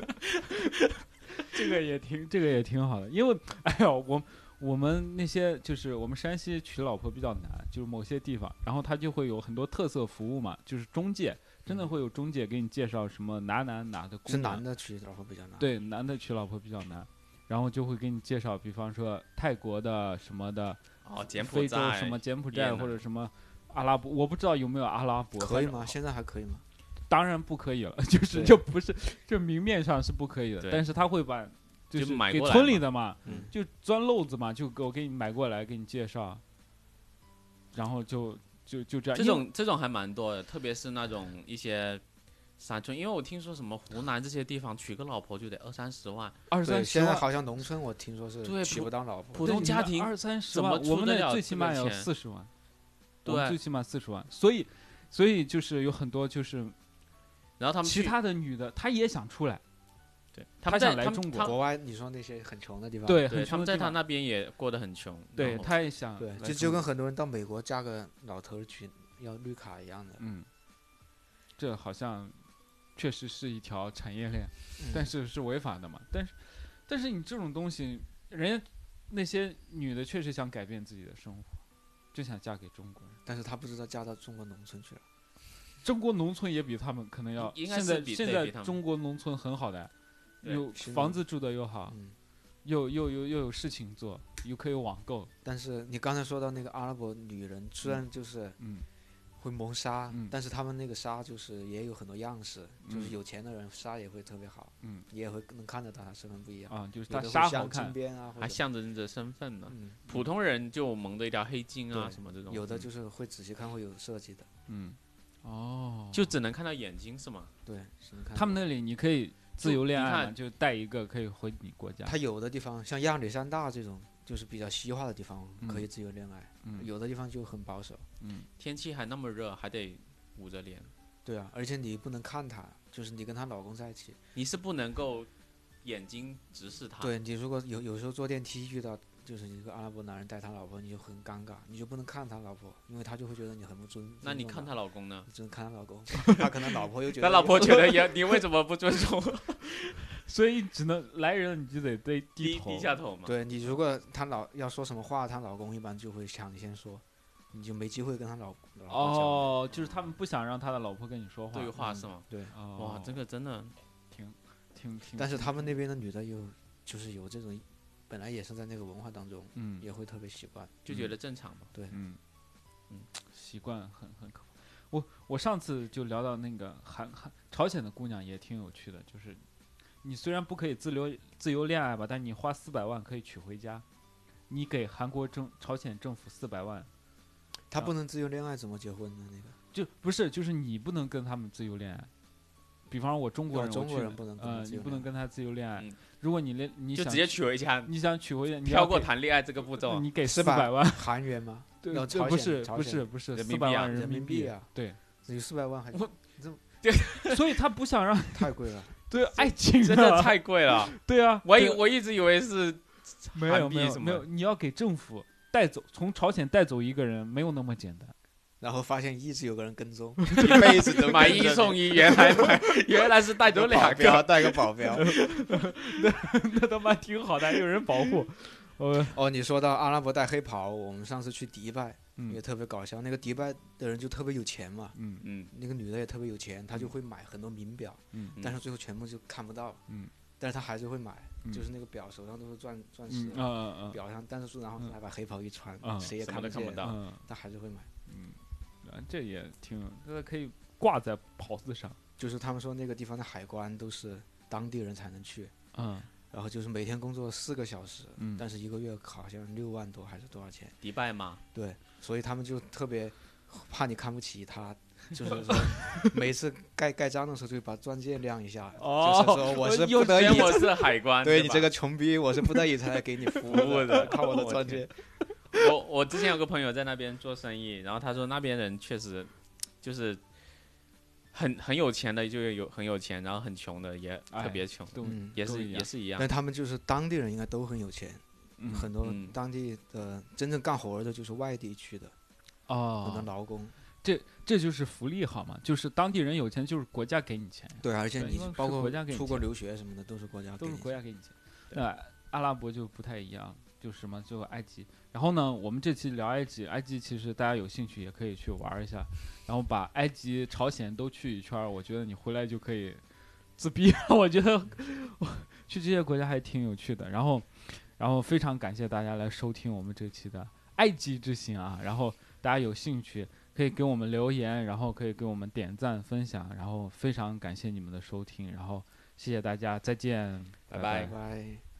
这个也挺这个也挺好的，因为哎呦，我我们那些就是我们山西娶老婆比较难，就是某些地方，然后他就会有很多特色服务嘛，就是中介，真的会有中介给你介绍什么哪哪哪的姑
是
娘
男的娶老婆比较难，，
对，男的娶老婆比较难，然后就会给你介绍，比方说泰国的什么的，
哦，柬埔
非洲
寨
什么柬埔
越
寨
南
或者什么阿拉伯，我不知道有没有阿拉伯，
可以吗？现在还可以吗？
当然不可以了，就是
对。
就不是，就明面上是不可以的，
对。
但是他会把就
就是买
给村
过来嘛
里的嘛，
嗯，
就钻漏子嘛，就给我给你买过来，给你介绍，然后就就就这样。
这种这种还蛮多的，特别是那种一些山村，因为我听说什么湖南这些地方娶个老婆就得二三十万，
二三十万，
现在好像农村我听说是娶
对娶
不到老婆，
普通家庭
二三十
怎么
万，我们那
出得了
最起码要四十万，
对
最起码四十万，所以所以就是有很多就是
然后他们
其他的女的，她也想出来，
对
他想来中国
国外你说那些很穷的地方，
对，
对他们在他
很穷的地方
那边也过得很穷，
对，他也想
对，
来
就就跟很多人到美国嫁个老头儿娶要绿卡一样的。
嗯，这好像确实是一条产业链，
嗯
但是是违法的嘛。但是，但是你这种东西，人家那些女的确实想改变自己的生活，就想嫁给中国人。
但是她不知道嫁到中国农村去了。
中国农村也比他们可能要，
应该
现
是比对
在现在中国农村很好的，
对
有房子住的又好，
嗯，
又又又又有事情做，又可以网购，
但是你刚才说到那个阿拉伯女人，虽然就是
嗯。
会蒙纱，
嗯。
但是他们那个纱就是也有很多样式，就是
嗯
有钱的人纱也会特别好，
嗯。
你也会能看得到他身份不一样。
啊，就是纱好看，
啊，
还
者
象征着身份呢。
嗯，
普通人就蒙着一条黑巾啊什么这种，
有的就是会仔细看会有设计的，
嗯，哦，
就只能看到眼睛是吗？
对，只能看
他们那里你可以自由恋爱嘛，就带一个可以回你国家。
他有的地方像亚历山大这种就是比较西化的地方可以
嗯
自由恋爱，
嗯
有的地方就很保守。
嗯
天气还那么热，还得捂着脸，
对啊，而且你不能看她，就是你跟她老公在一起。
你是不能够眼睛直视他。
对你如果有有时候坐电梯遇到就是一个阿拉伯男人带他老婆，你就很尴尬，你就不能看他老婆，因为他就会觉得你很不尊。
那你看他老公呢
只能看他老公，他可能老婆又觉得
他老婆觉得也，你为什么不尊重我？
所以只能来人你就得得
低
头。
低下头嘛。
对你如果他老要说什么话，他老公一般就会抢先说，你就没机会跟他老老婆。
哦，就是他们不想让他的老婆跟你说话。
对话
嗯
是吗？
对，
哦，
哇，这个真的
挺挺挺。
但是他们那边的女的又就是有这种，本来也是在那个文化当中，
嗯
也会特别习惯。
就觉得正常嘛。
嗯
嗯
习惯很很可怕。我我上次就聊到那个韩韩朝鲜的姑娘也挺有趣的，就是你虽然不可以自由自由恋爱吧，但你花四百万可以娶回家，你给韩国政朝鲜政府四百万，啊
他不能自由恋爱，怎么结婚呢？那个
就不是就是你不能跟他们自由恋爱，比方说我中国人，
哦中国人不能跟他
呃，你
自由恋爱
不能跟他自由恋爱。
嗯。
如果你连你想
就直接娶回家，
你想娶回家，你
跳过谈恋爱这个步骤。
你给四百万，
韩元吗？
对
要
对不是不是不是
人民币啊。
四百万
人
民
民币。啊，
对，
有四百万还
我
所以他不想让
太贵了。
对爱情
真的
啊
太贵了，
对啊，
我以我一直以为是
没有没有没有，你要给政府带走，从朝鲜带走一个人没有那么简单。
然后发现一直有个人跟踪，
一辈子都买一送一，原来买 原来是带走两个，
带个保镖。
那他妈挺好的，还有人保护。哦，
哦，你说到阿拉伯带黑袍，我们上次去迪拜也
嗯
特别搞笑，那个迪拜的人就特别有钱嘛，
嗯。
嗯
那个女的也特别有钱，她就会买很多名表，
嗯。
嗯。
但是最后全部就看不到，
嗯。
但是她还是会买，
嗯。
就是那个表手上都是钻钻石
嗯，嗯嗯
表上，但是然后
嗯
还把黑袍一穿谁也看
不到。
嗯
但还是会买。
这也挺，这个可以挂在袍子上。
就是他们说那个地方的海关都是当地人才能去，
嗯
然后就是每天工作四个小时，
嗯
但是一个月好像六万多还是多少钱？
迪拜吗，
对，所以他们就特别怕你看不起他，就是说 每次盖盖章的时候就把钻戒亮一下，
哦
就是说我是不得已，
我是海关，对
你这个穷逼，我是不得已才来给你服
务的
看我的钻戒。
我我之前有个朋友在那边做生意，然后他说那边人确实就是很很有钱的就有很有钱，然后很穷的也特别穷，也是
一样
也是一样
但。他们就是当地人应该都很有钱，
嗯
很多
嗯
当地的真正干活的就是外地去的，很多
哦，
劳工。
这这就是福利好嘛，就是当地人有钱，就是国家给你钱，
对，而且你
对因为是
包括
国家给你
出国留学什么的，都是国家
都是
给你钱
国家给你钱。那阿拉伯就不太一样，就什么就埃及。然后呢，我们这期聊埃及，埃及其实大家有兴趣也可以去玩一下，然后把埃及、朝鲜都去一圈，我觉得你回来就可以自闭。我觉得我去这些国家还挺有趣的。然后，然后非常感谢大家来收听我们这期的埃及之行啊。然后大家有兴趣可以给我们留言，然后可以给我们点赞分享，然后非常感谢你们的收听，然后谢谢大家，再见，
拜
拜
拜
拜。